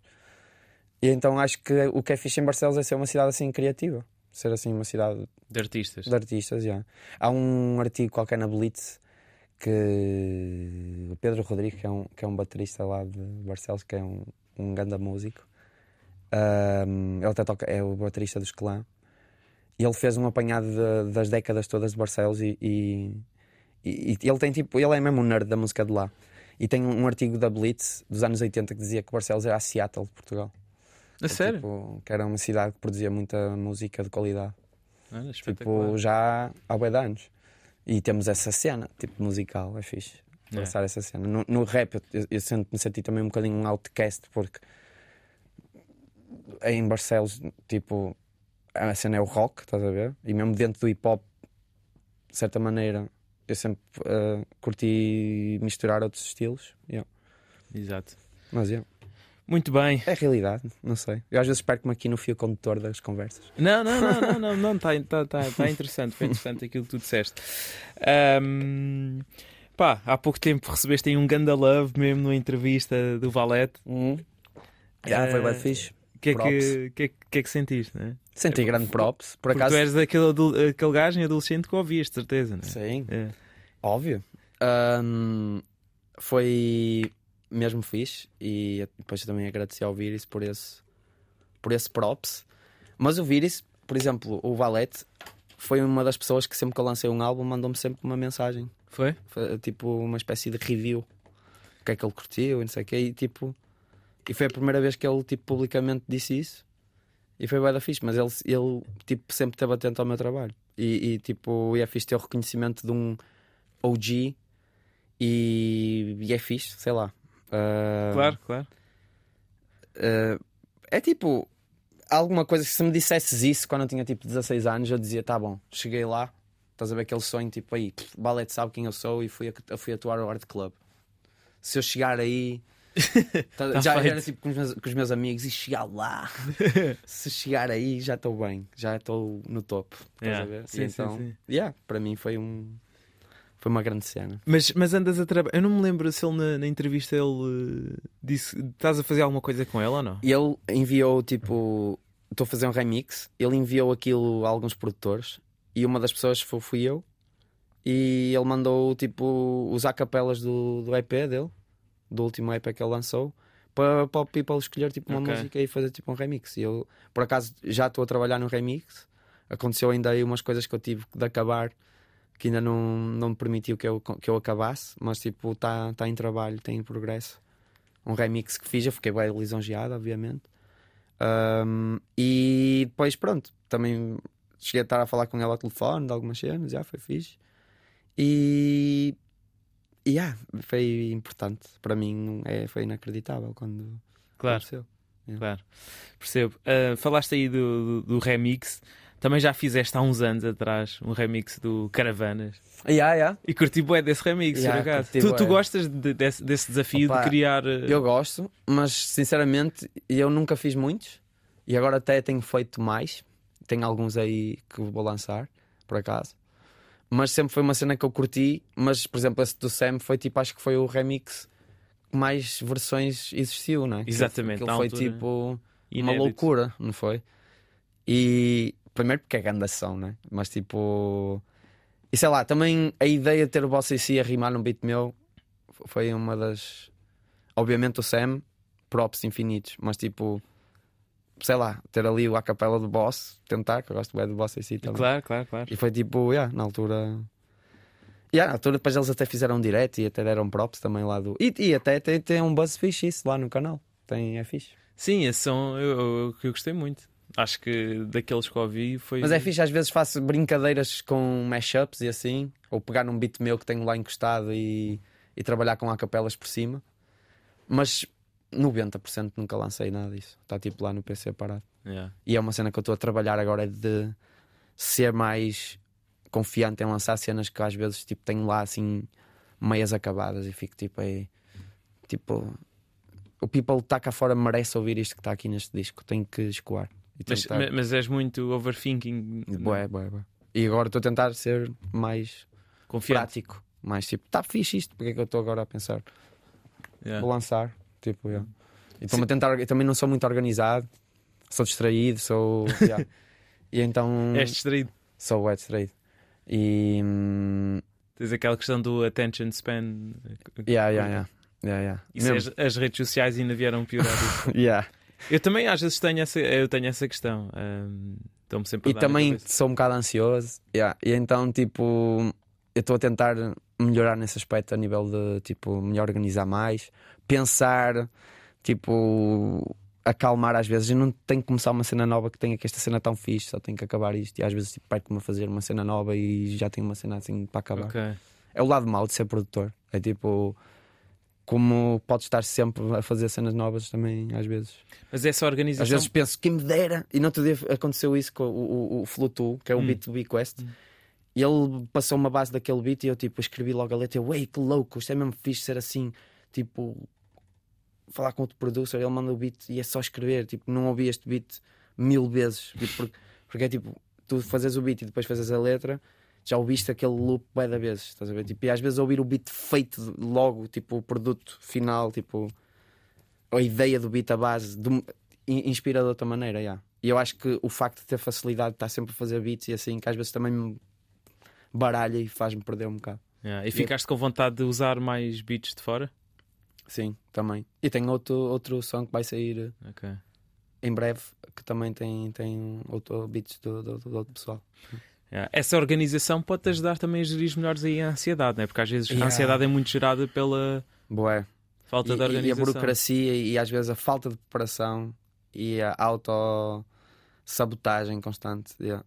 E então acho que o que é fixe em Barcelos é ser uma cidade assim criativa, ser assim uma cidade De artistas. de artistas, já. Há um artigo qualquer na Blitz que o Pedro Rodrigues, que é um, que é um baterista lá de Barcelos, que é um, um grande músico, ahm, ele até toca, é o baterista dos Clã, e ele fez um apanhado de- das décadas todas de Barcelos e, e, e- e ele tem tipo, ele é mesmo um nerd da música de lá. E tem um artigo da Blitz dos anos 80 que dizia que Barcelos era a Seattle de Portugal. A sério? Tipo, que era uma cidade que produzia muita música de qualidade. Olha. Tipo, já há bué de anos. E temos essa cena, tipo, musical, é fixe. É. Abraçar essa cena. No, no rap, eu, eu me senti também um bocadinho um outcast, porque em Barcelos, tipo, a cena é o rock, estás a ver? E mesmo dentro do hip hop, de certa maneira, eu sempre eh, curti misturar outros estilos. yeah. Exato. Mas yeah. Muito bem. é realidade, não sei. Eu às vezes perco-me aqui no fio condutor das conversas. Não, não, não, não, não, não, está tá, tá, tá interessante, foi interessante aquilo que tu disseste. Ahm, pá, há pouco tempo recebeste aí um ganda love mesmo numa entrevista do Valete. Yeah, foi Eh, bem fixe. O que, é que, que, é, que é que sentiste, né? Senti grande props. Por acaso. tu és aquele, aquele gajo em adolescente que ouvias, de certeza, né? Sim. É. Óbvio. Ahm, foi mesmo fixe e depois também agradeci ao Viris por esse, por esse props. Mas o Viris, por exemplo, o Valete, foi uma das pessoas que sempre que eu lancei um álbum mandou-me sempre uma mensagem. Foi? Foi, tipo uma espécie de review. O que é que ele curtiu e não sei o quê. E, tipo, e foi a primeira vez que ele tipo, publicamente disse isso. E foi bem da fixe, mas ele, ele tipo, sempre esteve atento ao meu trabalho. E, e, tipo, e é fixe ter o reconhecimento de um OG e, e é fixe, sei lá. Claro, claro. ah, é tipo alguma coisa que se me dissesses isso quando eu tinha tipo 16 anos, eu dizia, tá bom, cheguei lá, estás a ver aquele sonho, tipo aí, Balete sabe quem eu sou e fui, a- fui atuar ao Art Club. Se eu chegar aí. tá- Tá já feito. era tipo com os, meus, com os meus amigos e chegar lá. Se chegar aí, já estou bem, já estou no topo. Estás Yeah. a ver? E Sim, sim, então, sim. yeah, para mim foi um. Foi uma grande cena. Mas, mas andas a trabalhar. Eu não me lembro se ele na, na entrevista ele eh, disse: estás a fazer alguma coisa com ela ou não? Ele enviou tipo. Estou a fazer um remix. Ele enviou aquilo a alguns produtores e uma das pessoas fui, fui eu. E ele mandou tipo os acapelas do, do EP dele, do último EP que ele lançou, para, para o People escolher tipo uma Ok. música e fazer tipo um remix. E eu, por acaso, já estou a trabalhar no remix. Aconteceu ainda aí umas coisas que eu tive de acabar que ainda não, não me permitiu que eu, que eu acabasse, mas tipo, está tá em trabalho, está em progresso. Um remix que fiz, eu fiquei bem lisonjeado, obviamente. Um, e depois, pronto, também cheguei a estar a falar com ela ao telefone de algumas cenas, já foi fixe. E, e yeah, foi importante para mim, é, foi inacreditável quando Claro, aconteceu. claro. Percebo. Ah, falaste aí do, do, do remix. Também já fizeste há uns anos atrás um remix do Caravanas. Yeah, yeah. E curti bué desse remix, Yeah, por acaso. Tu, tu gostas de- desse, desse desafio Opa, de criar. eh, Eu gosto, mas sinceramente eu nunca fiz muitos e agora até tenho feito mais. Tenho alguns aí que vou lançar, por acaso. Mas sempre foi uma cena que eu curti. Mas, por exemplo, esse do Sam foi tipo, acho que foi o remix que mais versões existiu, né? Que- Exatamente, que na foi altura, tipo uma inédito. loucura, não foi? E primeiro porque é grande ação, né? Mas tipo. E sei lá, também a ideia de ter o Bossa e si a rimar num beat meu foi uma das. Obviamente o Sam, props infinitos, mas tipo. sei lá, ter ali a capela do boss, tentar, que eu gosto bem do boss em si também. Claro, claro, claro. E foi tipo, yeah, na altura. Yeah, na altura depois eles até fizeram um direct e até deram props também lá do. E, e até tem, tem um buzz fixe isso lá no canal. Tem, é fixe. Sim, esse som eu, eu, eu gostei muito. Acho que daqueles que ouvi foi. Mas é fixe, às vezes faço brincadeiras com mashups e assim, ou pegar num beat meu que tenho lá encostado e, e trabalhar com acapelas por cima. Mas 90% nunca lancei nada disso. Está tipo lá no PC parado. Yeah. E é uma cena que eu estou a trabalhar agora é de ser mais confiante em lançar cenas que às vezes tipo, tenho lá assim meias acabadas e fico tipo aí. Tipo, o people está cá fora merece ouvir isto que está aqui neste disco. Tenho que escoar. Mas, tentar- ma- mas és muito overthinking. Bué, bué, bué. E agora estou a tentar ser mais Confiante. prático. Mais tipo, está fixe isto, porque é que eu estou agora a pensar? Yeah. Vou lançar. Tipo, yeah. E estou-me a tentar. Eu também não sou muito organizado, sou distraído, sou. yeah. E então. És distraído. Sou wet distraído. E. hum, Tens aquela questão do attention span. Yeah, yeah, yeah. yeah, yeah. Mesmo. as, as redes sociais ainda vieram piorar isso. Yeah. Eu também às vezes tenho essa, eu tenho essa questão. A E também sou um bocado ansioso. yeah. E então, tipo, eu estou a tentar melhorar nesse aspecto a nível de, tipo, me organizar mais, pensar, tipo, acalmar às vezes. Eu não tenho que começar uma cena nova que tenha que esta cena tão fixe, só tenho que acabar isto. E às vezes, tipo, perco-me a fazer uma cena nova e já tenho uma cena assim para acabar. Ok. É o lado mau de ser produtor. É tipo, como podes estar sempre a fazer cenas novas também, às vezes. Mas essa organização. Às vezes penso, quem me dera. E no outro dia aconteceu isso com o, o, o Flutu, que é o Hum. beat do Bequest. E ele passou uma base daquele beat e eu tipo escrevi logo a letra. Ei, que louco, isto é mesmo fixe ser assim. Tipo, falar com outro producer, ele manda o beat e é só escrever. Tipo, não ouvi este beat mil vezes. Tipo, porque, porque é tipo, tu fazes o beat e depois fazes a letra. Já ouviste aquele loop bué da vezes, estás a ver? Tipo, e às vezes ouvir o beat feito logo, tipo, o produto final, tipo, a ideia do beat, a base, de- in- inspira de outra maneira, yeah. E eu acho que o facto de ter facilidade de estar sempre a fazer beats e assim, que às vezes também me baralha e faz-me perder um bocado. Yeah. E ficaste com vontade de usar mais beats de fora? Sim, também. E tem outro, outro som que vai sair eh, Ok. em breve, que também tem, tem outro beats do, do, do outro pessoal. Yeah. Essa organização pode-te ajudar também a gerir melhores aí a ansiedade, né? porque às vezes a Yeah. ansiedade é muito gerada pela Boé. falta E, de e a organização. burocracia e às vezes a falta de preparação e a auto-sabotagem constante. yeah.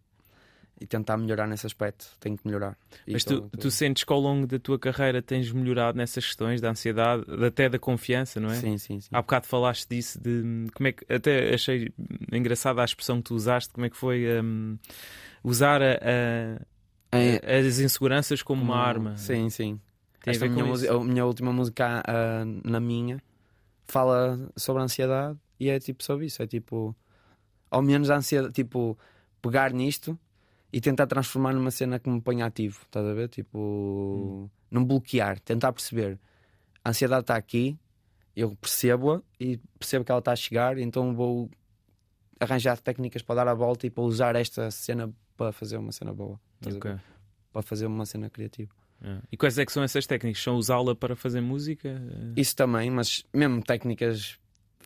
E tentar melhorar nesse aspecto. Tenho que melhorar. Mas tu, tu sentes que ao longo da tua carreira tens melhorado nessas questões da ansiedade, até da confiança, não é? Sim, sim, sim. Há bocado falaste disso de hum, como é que até achei engraçada a expressão que tu usaste, como é que foi hum, usar a- a- É, as inseguranças como uma arma. Sim, sim. Tem a Esta ver minha, música- a minha última música, ah, na minha, fala sobre a ansiedade e é tipo sobre isso. É tipo, ao menos a ansiedade, tipo, pegar nisto e tentar transformar numa cena que me ponha ativo. Estás a ver? Tipo, não bloquear, tentar perceber. A ansiedade está aqui, eu percebo-a e percebo que ela está a chegar, então vou arranjar técnicas para dar a volta e para usar esta cena para fazer uma cena boa. Estás a ver? Ok. Para fazer uma cena criativa. Yeah. E quais é que são essas técnicas? São usá-la para fazer música? Isso também, mas mesmo técnicas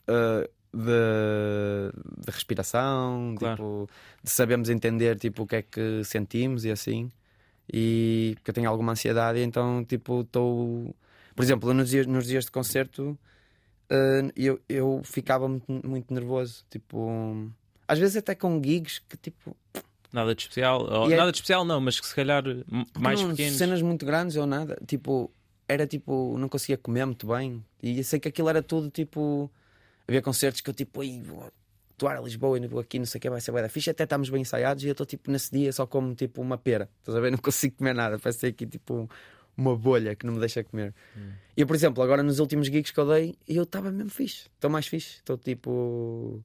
uh, de, de respiração, Claro. tipo, de sabermos entender tipo, o que é que sentimos e assim. E porque eu tenho alguma ansiedade, então tipo, estou. Por exemplo, nos dias, nos dias de concerto uh, eu, eu ficava muito, muito nervoso. Tipo, às vezes até com gigs que tipo. Nada de especial? Ou, E é- Nada de especial não, mas que se calhar m- mais não, pequenos. cenas muito grandes ou nada. Tipo, era tipo, não conseguia comer muito bem. E eu sei que aquilo era tudo tipo. Havia concertos que eu tipo, aí vou atuar a Lisboa e vou aqui, não sei o que, vai ser bué da fixe. Até estamos bem ensaiados e eu estou tipo nesse dia só como tipo uma pera. Estás a ver? Não consigo comer nada. Parece ter aqui tipo uma bolha que não me deixa comer. E eu, por exemplo, agora nos últimos gigs que eu dei, eu estava mesmo fixe. Estou mais fixe. Estou tipo.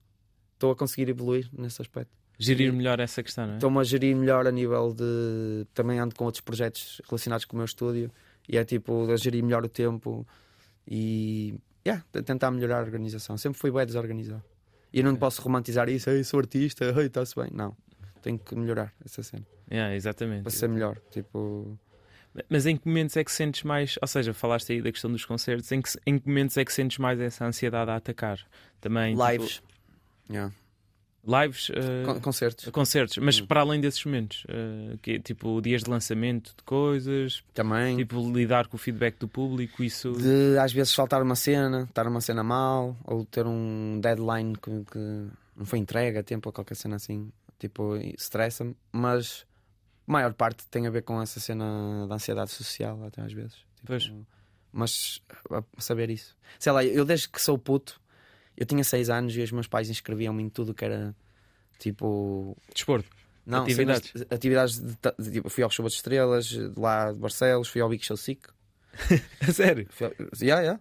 Estou a conseguir evoluir nesse aspecto. Gerir melhor essa questão, não é? Estou-me a gerir melhor a nível de. Também ando com outros projetos relacionados com o meu estúdio e é tipo a gerir melhor o tempo e. Yeah, tentar melhorar a organização. Sempre fui bem desorganizado. E eu não posso romantizar isso, ei, sou artista, ei, está-se bem. Não. Tenho que melhorar essa cena Yeah, exatamente. para ser melhor. Tipo. Mas em que momentos é que sentes mais, ou seja, falaste aí da questão dos concertos, em que, em que momentos é que sentes mais essa ansiedade a atacar? Também tipo, Lives. Yeah. Lives, uh, Con concertos. concertos, mas Hum. para além desses momentos, uh, que, é, tipo dias de lançamento de coisas, Também. tipo lidar com o feedback do público, isso. De às vezes faltar uma cena, estar uma cena mal, ou ter um deadline que, que não foi entregue a tempo ou qualquer cena assim, tipo, estressa-me, mas a maior parte tem a ver com essa cena da ansiedade social, até às vezes. Tipo. Mas a saber isso. Sei lá, eu desde que sou puto, eu tinha 6 anos e os meus pais inscreviam-me em tudo que era tipo Desporto. não, Atividades. cenas- atividades de, ta- de, tipo, fui ao Chuva de Estrelas, de lá de Barcelos, fui ao Big Show Sick. Sério? Fui ao, yeah, yeah.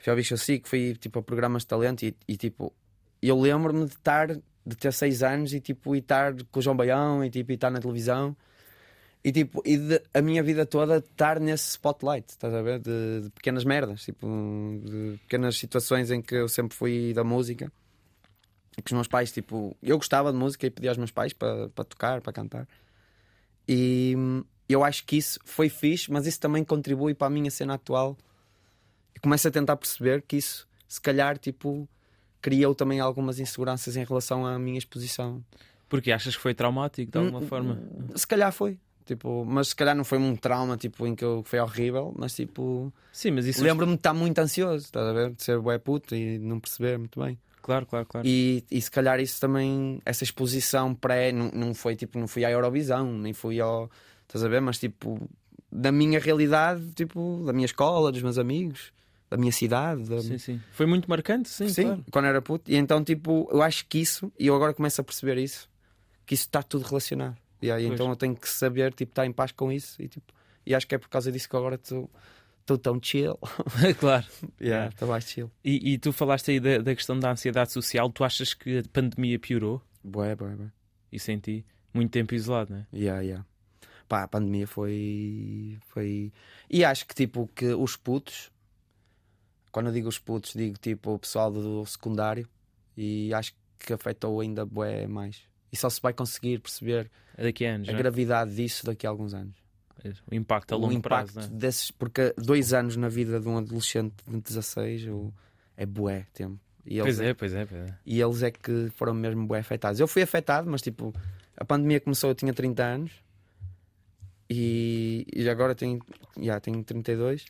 fui ao Big Show Sick, fui tipo a programas de talento e, e, tipo, eu lembro-me de estar, de ter 6 anos e tipo, e estar com o João Baião e tipo, e estar na televisão e tipo, e de, a minha vida toda estar nesse spotlight, estás a ver? De, de pequenas merdas, tipo, de pequenas situações em que eu sempre fui da música. E que os meus pais, tipo, eu gostava de música e pedia aos meus pais para tocar, para cantar. E eu acho que isso foi fixe, mas isso também contribui para a minha cena atual. E começo a tentar perceber que isso, se calhar, tipo, criou também algumas inseguranças em relação à minha exposição. Porque achas que foi traumático de alguma Hum, forma? Se calhar foi. Tipo, mas se calhar não foi um trauma tipo, em que eu, foi horrível, mas tipo, Sim, mas isso. lembro-me de estar muito ansioso, estás a ver? De ser bué puto e não perceber muito bem. Claro, claro, claro. E, e se calhar isso também, essa exposição pré, não, não foi tipo, não fui à Eurovisão, nem fui ao. Estás a ver? Mas tipo, da minha realidade, tipo, da minha escola, dos meus amigos, da minha cidade. Da... Sim, sim. Foi muito marcante, sim, Sim, claro. quando era puto. E então, tipo, eu acho que isso, e eu agora começo a perceber isso, que isso está tudo relacionado. E aí, Pois. então eu tenho que saber, tipo, estar em paz com isso. E, tipo, e acho que é por causa disso que agora estou estou tão chill. claro. Yeah, Estou mais chill. E, e tu falaste aí da, da questão da ansiedade social. Tu achas que a pandemia piorou Bué, bué, bué. isso em ti? Muito tempo isolado, não é? Yeah, yeah. Pá, a pandemia foi. foi. E acho que, tipo, que os putos, quando eu digo os putos, digo tipo o pessoal do secundário, e acho que afetou ainda bué mais. E só se vai conseguir perceber É daqui a anos, a é? gravidade disso daqui a alguns anos. o impacto a o longo impacto prazo. É? desses, porque dois anos na vida de um adolescente de 16 ou- é bué tempo. E Pois é, pois é, pois é. e eles é que foram mesmo bué afetados. Eu fui afetado, mas tipo, a pandemia começou, eu tinha 30 anos e, e agora tenho, yeah, tenho 32.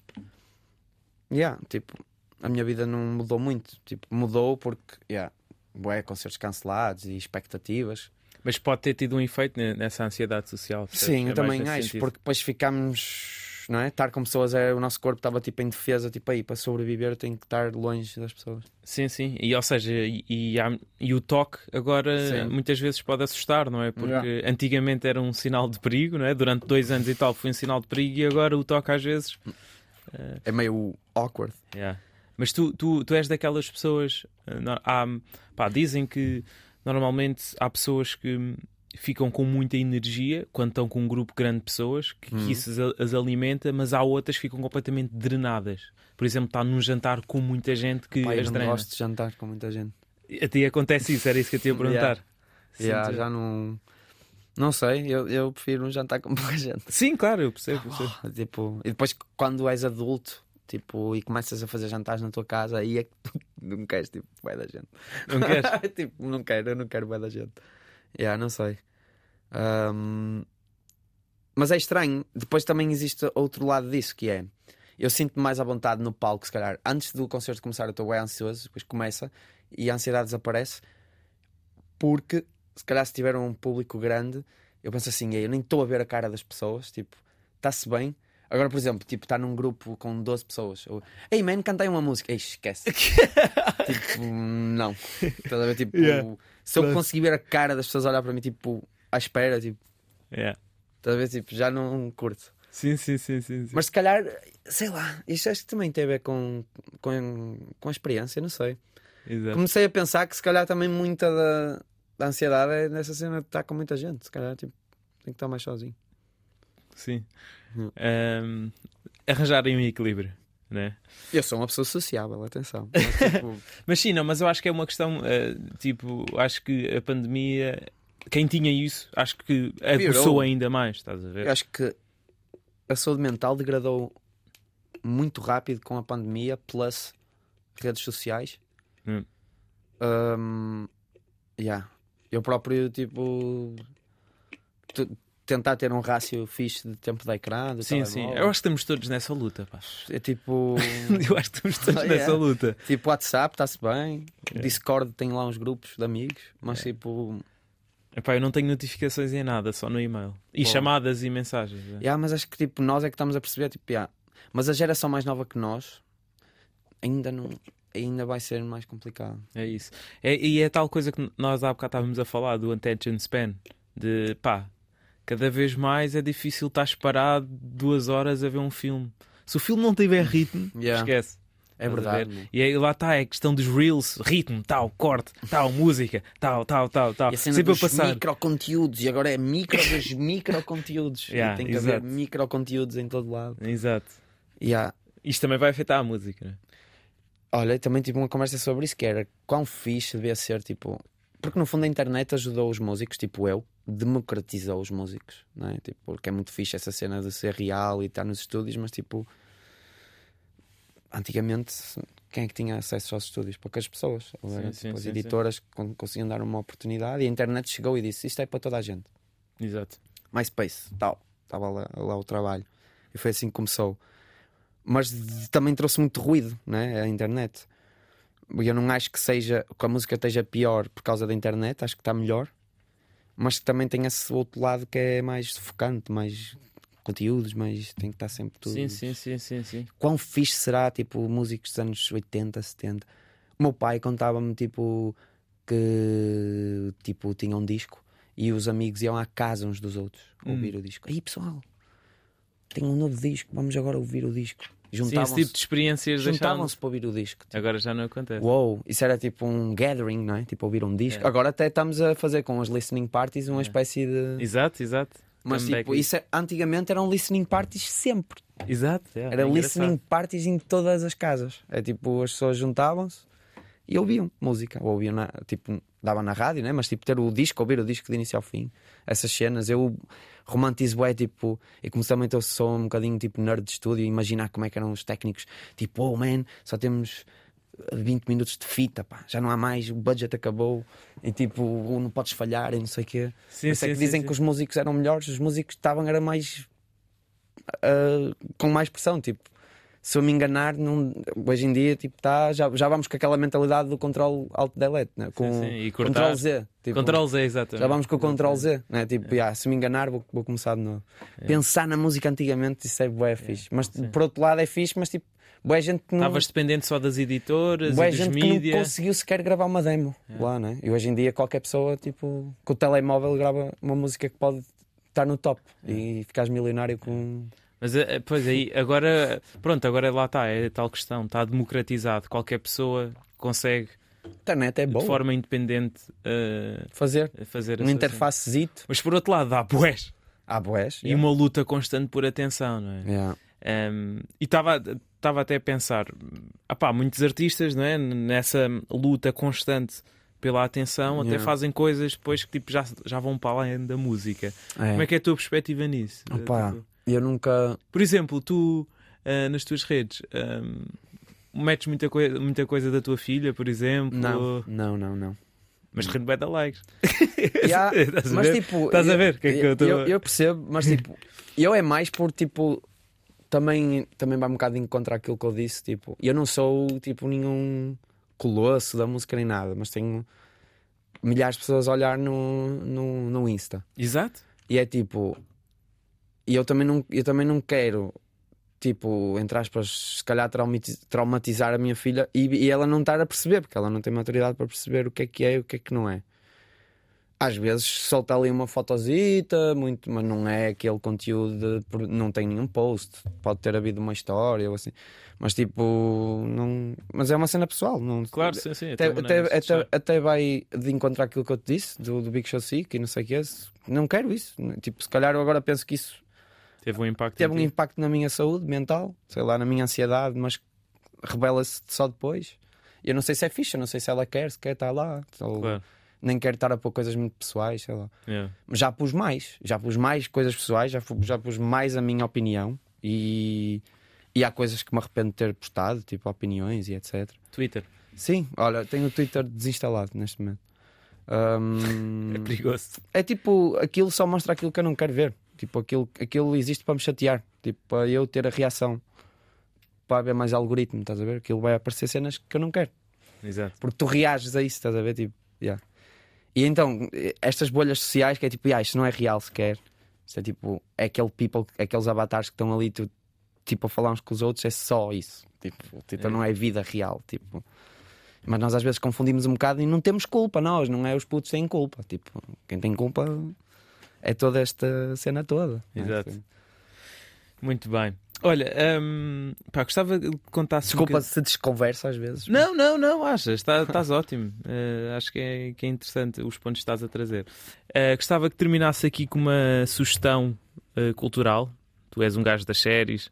Yeah, tipo, a minha vida não mudou muito. Tipo, mudou porque, yeah, bué, concertos cancelados e expectativas. Mas pode ter tido um efeito ne- nessa ansiedade social. percebes? Sim, eu também acho, sentido. porque depois ficámos, não é? Estar com pessoas, é, o nosso corpo estava tipo em defesa, tipo aí, para sobreviver tenho que estar longe das pessoas. Sim, sim. E, ou seja, e, e há- e o toque agora Sim. muitas vezes pode assustar, não é? Porque antigamente era um sinal de perigo, não é? Durante dois anos e tal foi um sinal de perigo e agora o toque às vezes. É meio awkward. Yeah. Mas tu, tu, tu és daquelas pessoas. eh, no- há, pá, dizem que normalmente há pessoas que ficam com muita energia quando estão com um grupo grande de pessoas, que, que Uhum. isso as, as alimenta, mas há outras que ficam completamente drenadas. Por exemplo, está num jantar com muita gente que Pai, eu as não drena. gosto de jantar com muita gente. A ti acontece isso, era isso que eu te ia perguntar. Yeah, tu- já não. Não sei, eu, eu prefiro um jantar com pouca gente. Sim, claro, eu percebo. eu percebo. Tipo, e depois quando és adulto, tipo, e começas a fazer jantares na tua casa, aí é que tu não queres, tipo, bué da gente. Não queres? tipo, não quero, eu não quero bué da gente. Yeah, não sei. Ahm, Mas é estranho. Depois também existe outro lado disso, que é... Eu sinto-me mais à vontade no palco, se calhar. Antes do concerto começar eu estou bem ansioso, depois começa e a ansiedade desaparece. Porque, se calhar se tiver um público grande, eu penso assim, "Ei, eu nem estou a ver a cara das pessoas, tipo, está-se bem. Agora, por exemplo, tipo, está num grupo com 12 pessoas. Eu, Ei, man, cantei uma música. Ei, esquece. tipo, não. Estás a ver? Tipo, Yeah. se eu conseguir ver a cara das pessoas olhar para mim, tipo, à espera, tipo, Yeah. estás a ver? Tipo, já não curto. Sim, sim, sim, sim. sim. Mas se calhar, sei lá, isto acho que também tem a ver com, com, com a experiência, não sei. Exato. Comecei a pensar que se calhar também muita da, da ansiedade é nessa cena de estar com muita gente. Se calhar, tipo, tem que estar mais sozinho. Sim. Ahm, arranjarem um equilíbrio, né? Eu sou uma pessoa sociável, atenção. Mas, tipo, Mas sim, não, mas eu acho que é uma questão, eh, tipo, acho que a pandemia, quem tinha isso, acho que aguçou Piorou. ainda mais, estás a ver? eu acho que a saúde mental degradou muito rápido com a pandemia, plus redes sociais. Hum. Um, yeah. Eu próprio, tipo. Tentar ter um rácio fixe de tempo de ecrã. Sim, sim. Eu acho que estamos todos nessa luta, pá. É tipo. Eu acho que estamos todos Oh, nessa luta. tipo, WhatsApp, está-se bem. É. Discord tem lá uns grupos de amigos, mas tipo. Epá, eu não tenho notificações em nada, só no e-mail. E chamadas e mensagens. é. Yeah, mas acho que tipo, nós é que estamos a perceber, tipo, yeah. mas a geração mais nova que nós ainda não. Ainda vai ser mais complicado. É isso. É, e é tal coisa que nós há bocado estávamos a falar do attention span. De pá, cada vez mais é difícil estar parado duas horas a ver um filme. Se o filme não tiver ritmo, Yeah. esquece. É a verdade. E aí lá está, é a questão dos reels, ritmo, tal, corte, tal, música, tal, tal, tal, tal. E a cena Sempre a dos passar. microconteúdos, e agora é micro dos microconteúdos. Yeah, e tem que exato. haver microconteúdos em todo lado. Exato. Yeah. Isto também vai afetar a música, né? Olha, também tive uma conversa sobre isso que era quão fixe devia ser, tipo. Porque no fundo a internet ajudou os músicos, tipo eu, democratizou os músicos, não é? Tipo, porque é muito fixe essa cena de ser real e estar nos estúdios, mas tipo. Antigamente, quem é que tinha acesso aos estúdios? Poucas pessoas. Ou Sim, sim, tipo, as sim, editoras con- conseguiam dar uma oportunidade e a internet chegou e disse: Isto é para toda a gente. Exato. MySpace, tal. Estava lá, lá o trabalho. E foi assim que começou. Mas também trouxe muito ruído, né? A internet. Eu não acho que seja que a música esteja pior por causa da internet, acho que está melhor. Mas que também tem esse outro lado que é mais sufocante, mais conteúdos, mais tem que estar sempre tudo. Sim, sim, sim, sim, sim. Quão fixe será, tipo, músicos dos anos 80, 70. O meu pai contava-me, tipo, que tipo, tinha um disco e os amigos iam à casa uns dos outros Hum. ouvir o disco. Aí pessoal, tem um novo disco, vamos agora ouvir o disco. Sim, esse Juntavam-se tipo de experiências juntavam-se para ouvir o disco. Tipo, Agora já não acontece. Uou, isso era tipo um gathering, não é? Tipo, ouvir um disco. É. Agora até estamos a fazer com as listening parties uma É. espécie de. Exato, exato. Mas Comeback. tipo, isso é- antigamente eram listening parties sempre. Exato. é, Era é listening parties em todas as casas. É tipo, as pessoas juntavam-se e ouviam música. Ou ouviam, na, tipo, dava na rádio, né? mas tipo, ter o disco, ouvir o disco de início ao fim. Essas cenas, eu romantizo é tipo, e como também eu sou um bocadinho tipo nerd de estúdio, imaginar como é que eram os técnicos, tipo, oh man, só temos 20 minutos de fita, pá, já não há mais, o budget acabou, e tipo, não podes falhar, e não sei o quê. Sim, isso é sim, que dizem sim. que os músicos eram melhores, os músicos estavam era mais ah, com mais pressão, tipo. Se eu me enganar, não, hoje em dia tipo, tá, já, já vamos com aquela mentalidade do controle alt delete, né? com sim, e cortar. control Z. Tipo, Control Z, exatamente. já vamos com o control Z, né? tipo, yeah, se me enganar, vou, vou começar de novo. Pensar na música antigamente, isso é bué fixe. Mas sim. por outro lado, é fixe, mas tipo, boa gente não. Estavas dependente só das editoras Bué e dos gente que não mídia. conseguiu sequer gravar uma demo lá, né? E hoje em dia qualquer pessoa, tipo, com o telemóvel grava uma música que pode estar no top e ficares milionário com. Mas eh, pois aí, agora, pronto, agora lá está, é tal questão, está democratizado. Qualquer pessoa consegue, internet é boa. de forma independente, eh, Fazer fazer um interfacezito. Mas por outro lado, há boés. Há boés. E uma luta constante por atenção, não é? Yeah. Um, e estava até a pensar, apá, muitos artistas, não é? Nessa luta constante pela atenção, até Yeah. fazem coisas depois que tipo, já, já vão para além da música. É. Como é que é a tua perspectiva nisso? Opa. Tipo, Eu nunca. Por exemplo, tu ah, nas tuas redes um, metes muita, coi muita coisa da tua filha, por exemplo, Não, não, não, não. mas de repente vai dar likes. Yeah, Estás mas ver? tipo. Estás a eu- ver o que é que eu tô- eu, eu percebo, mas tipo, eu é mais por tipo. Também, também vai um bocado em contra aquilo que eu disse. Tipo, eu não sou tipo nenhum colosso da música nem nada, mas tenho milhares de pessoas a olhar no, no, no Insta. Exato. E é tipo. E eu também não, eu também não quero, tipo, entre aspas, se calhar traumati- traumatizar a minha filha e, e ela não estar a perceber, porque ela não tem maturidade para perceber o que é que é e o que é que não é. Às vezes solta ali uma fotosita, muito, mas não é aquele conteúdo, de- não tem nenhum post. Pode ter havido uma história ou assim, mas tipo, não. Mas é uma cena pessoal, não. Claro, sim, sim. Até, maneira até, até, até vai de encontrar aquilo que eu te disse do, do Big Show Sick e não sei o que é. Não quero isso. Tipo, se calhar eu agora penso que isso Teve um impacto. teve um ti. impacto na minha saúde mental, sei lá, na minha ansiedade, mas revela-se só depois. Eu não sei se é eu não sei se ela quer, se quer estar lá, ou Claro. nem quero estar a pôr coisas muito pessoais, sei lá. Yeah. Mas já pus mais, já pus mais coisas pessoais, já, fu- já pus mais a minha opinião e, e há coisas que me arrependo de ter postado, tipo opiniões e etc. Twitter. Sim, olha, tenho o Twitter desinstalado neste momento. Hum, É perigoso. é tipo, aquilo só mostra aquilo que eu não quero ver. Tipo, aquilo, aquilo existe para me chatear. Tipo, para eu ter a reação. Para haver mais algoritmo, estás a ver? Aquilo vai aparecer cenas que eu não quero. Exato. Porque tu reages a isso, estás a ver? Tipo, yeah. E então, estas bolhas sociais que é tipo, ah, isto não é real sequer. Isto é tipo, é aquele people, aqueles avatares que estão ali, tu, tipo, a falar uns com os outros, é só isso. Tipo, tipo É. não é vida real. Tipo. Mas nós às vezes confundimos um bocado e não temos culpa, nós, não é os putos têm culpa. Tipo, quem tem culpa é toda esta cena toda. é? Exato. Muito bem. Olha, hum, pá, gostava de contar Desculpa se desconversa às vezes. Não, não, não, achas, Está- estás ótimo. Eh, acho que é, que é interessante os pontos que estás a trazer. Eh, gostava que terminasse aqui com uma sugestão eh, cultural. Tu és um gajo das séries,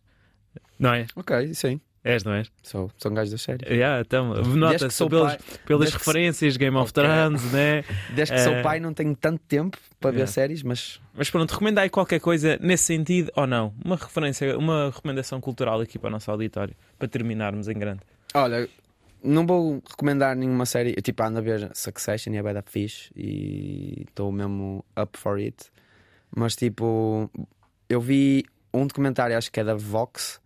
não é? Ok, sim. És, não és? Sou, sou um gajo da série. Yeah, então, nota que sou pelas, pai, pelas desde que referências, Game of Ok. Thrones, né? desde que Eh, sou pai não tenho tanto tempo para ver yeah. séries, mas Mas pronto, recomenda aí qualquer coisa nesse sentido ou não? Uma referência, uma recomendação cultural aqui para o nosso auditório, para terminarmos em grande. Olha, não vou recomendar nenhuma série. Eu tipo ando a ver Succession e é bem da fixe e estou mesmo up for it. Mas tipo, eu vi um documentário, acho que é da Vox,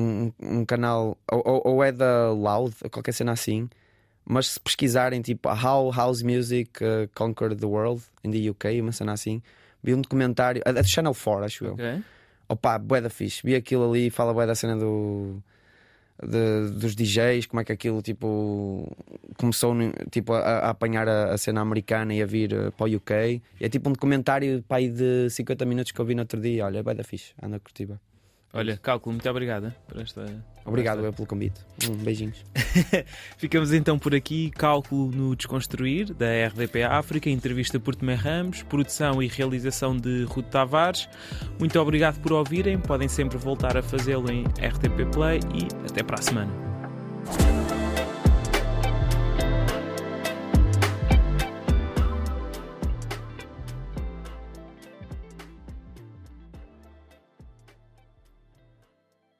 um, um canal, ou, ou- é da Loud, ou qualquer cena assim. Mas se pesquisarem tipo How House Music uh, Conquered the World in the UK, uma cena assim, vi um documentário, é da Channel 4, acho eu. Ok? Opa, bué da fixe. Vi aquilo ali e fala bué da cena do, de- dos DJs, como é que aquilo tipo começou tipo, a, a apanhar a, a cena americana e a vir eh, para o UK. É tipo um documentário pá, de 50 minutos que eu vi no outro dia. Olha, é bué da fixe. Anda a curtir. Olha, cálculo, muito obrigado eh, por esta. Obrigado esta- pelo convite. Um, beijinhos. Ficamos então por aqui. Cálculo no Desconstruir, da RDP África, entrevista por Tomé Ramos, produção e realização de Ruto Tavares. Muito obrigado por ouvirem. Podem sempre voltar a fazê-lo em RTP Play e até para a semana.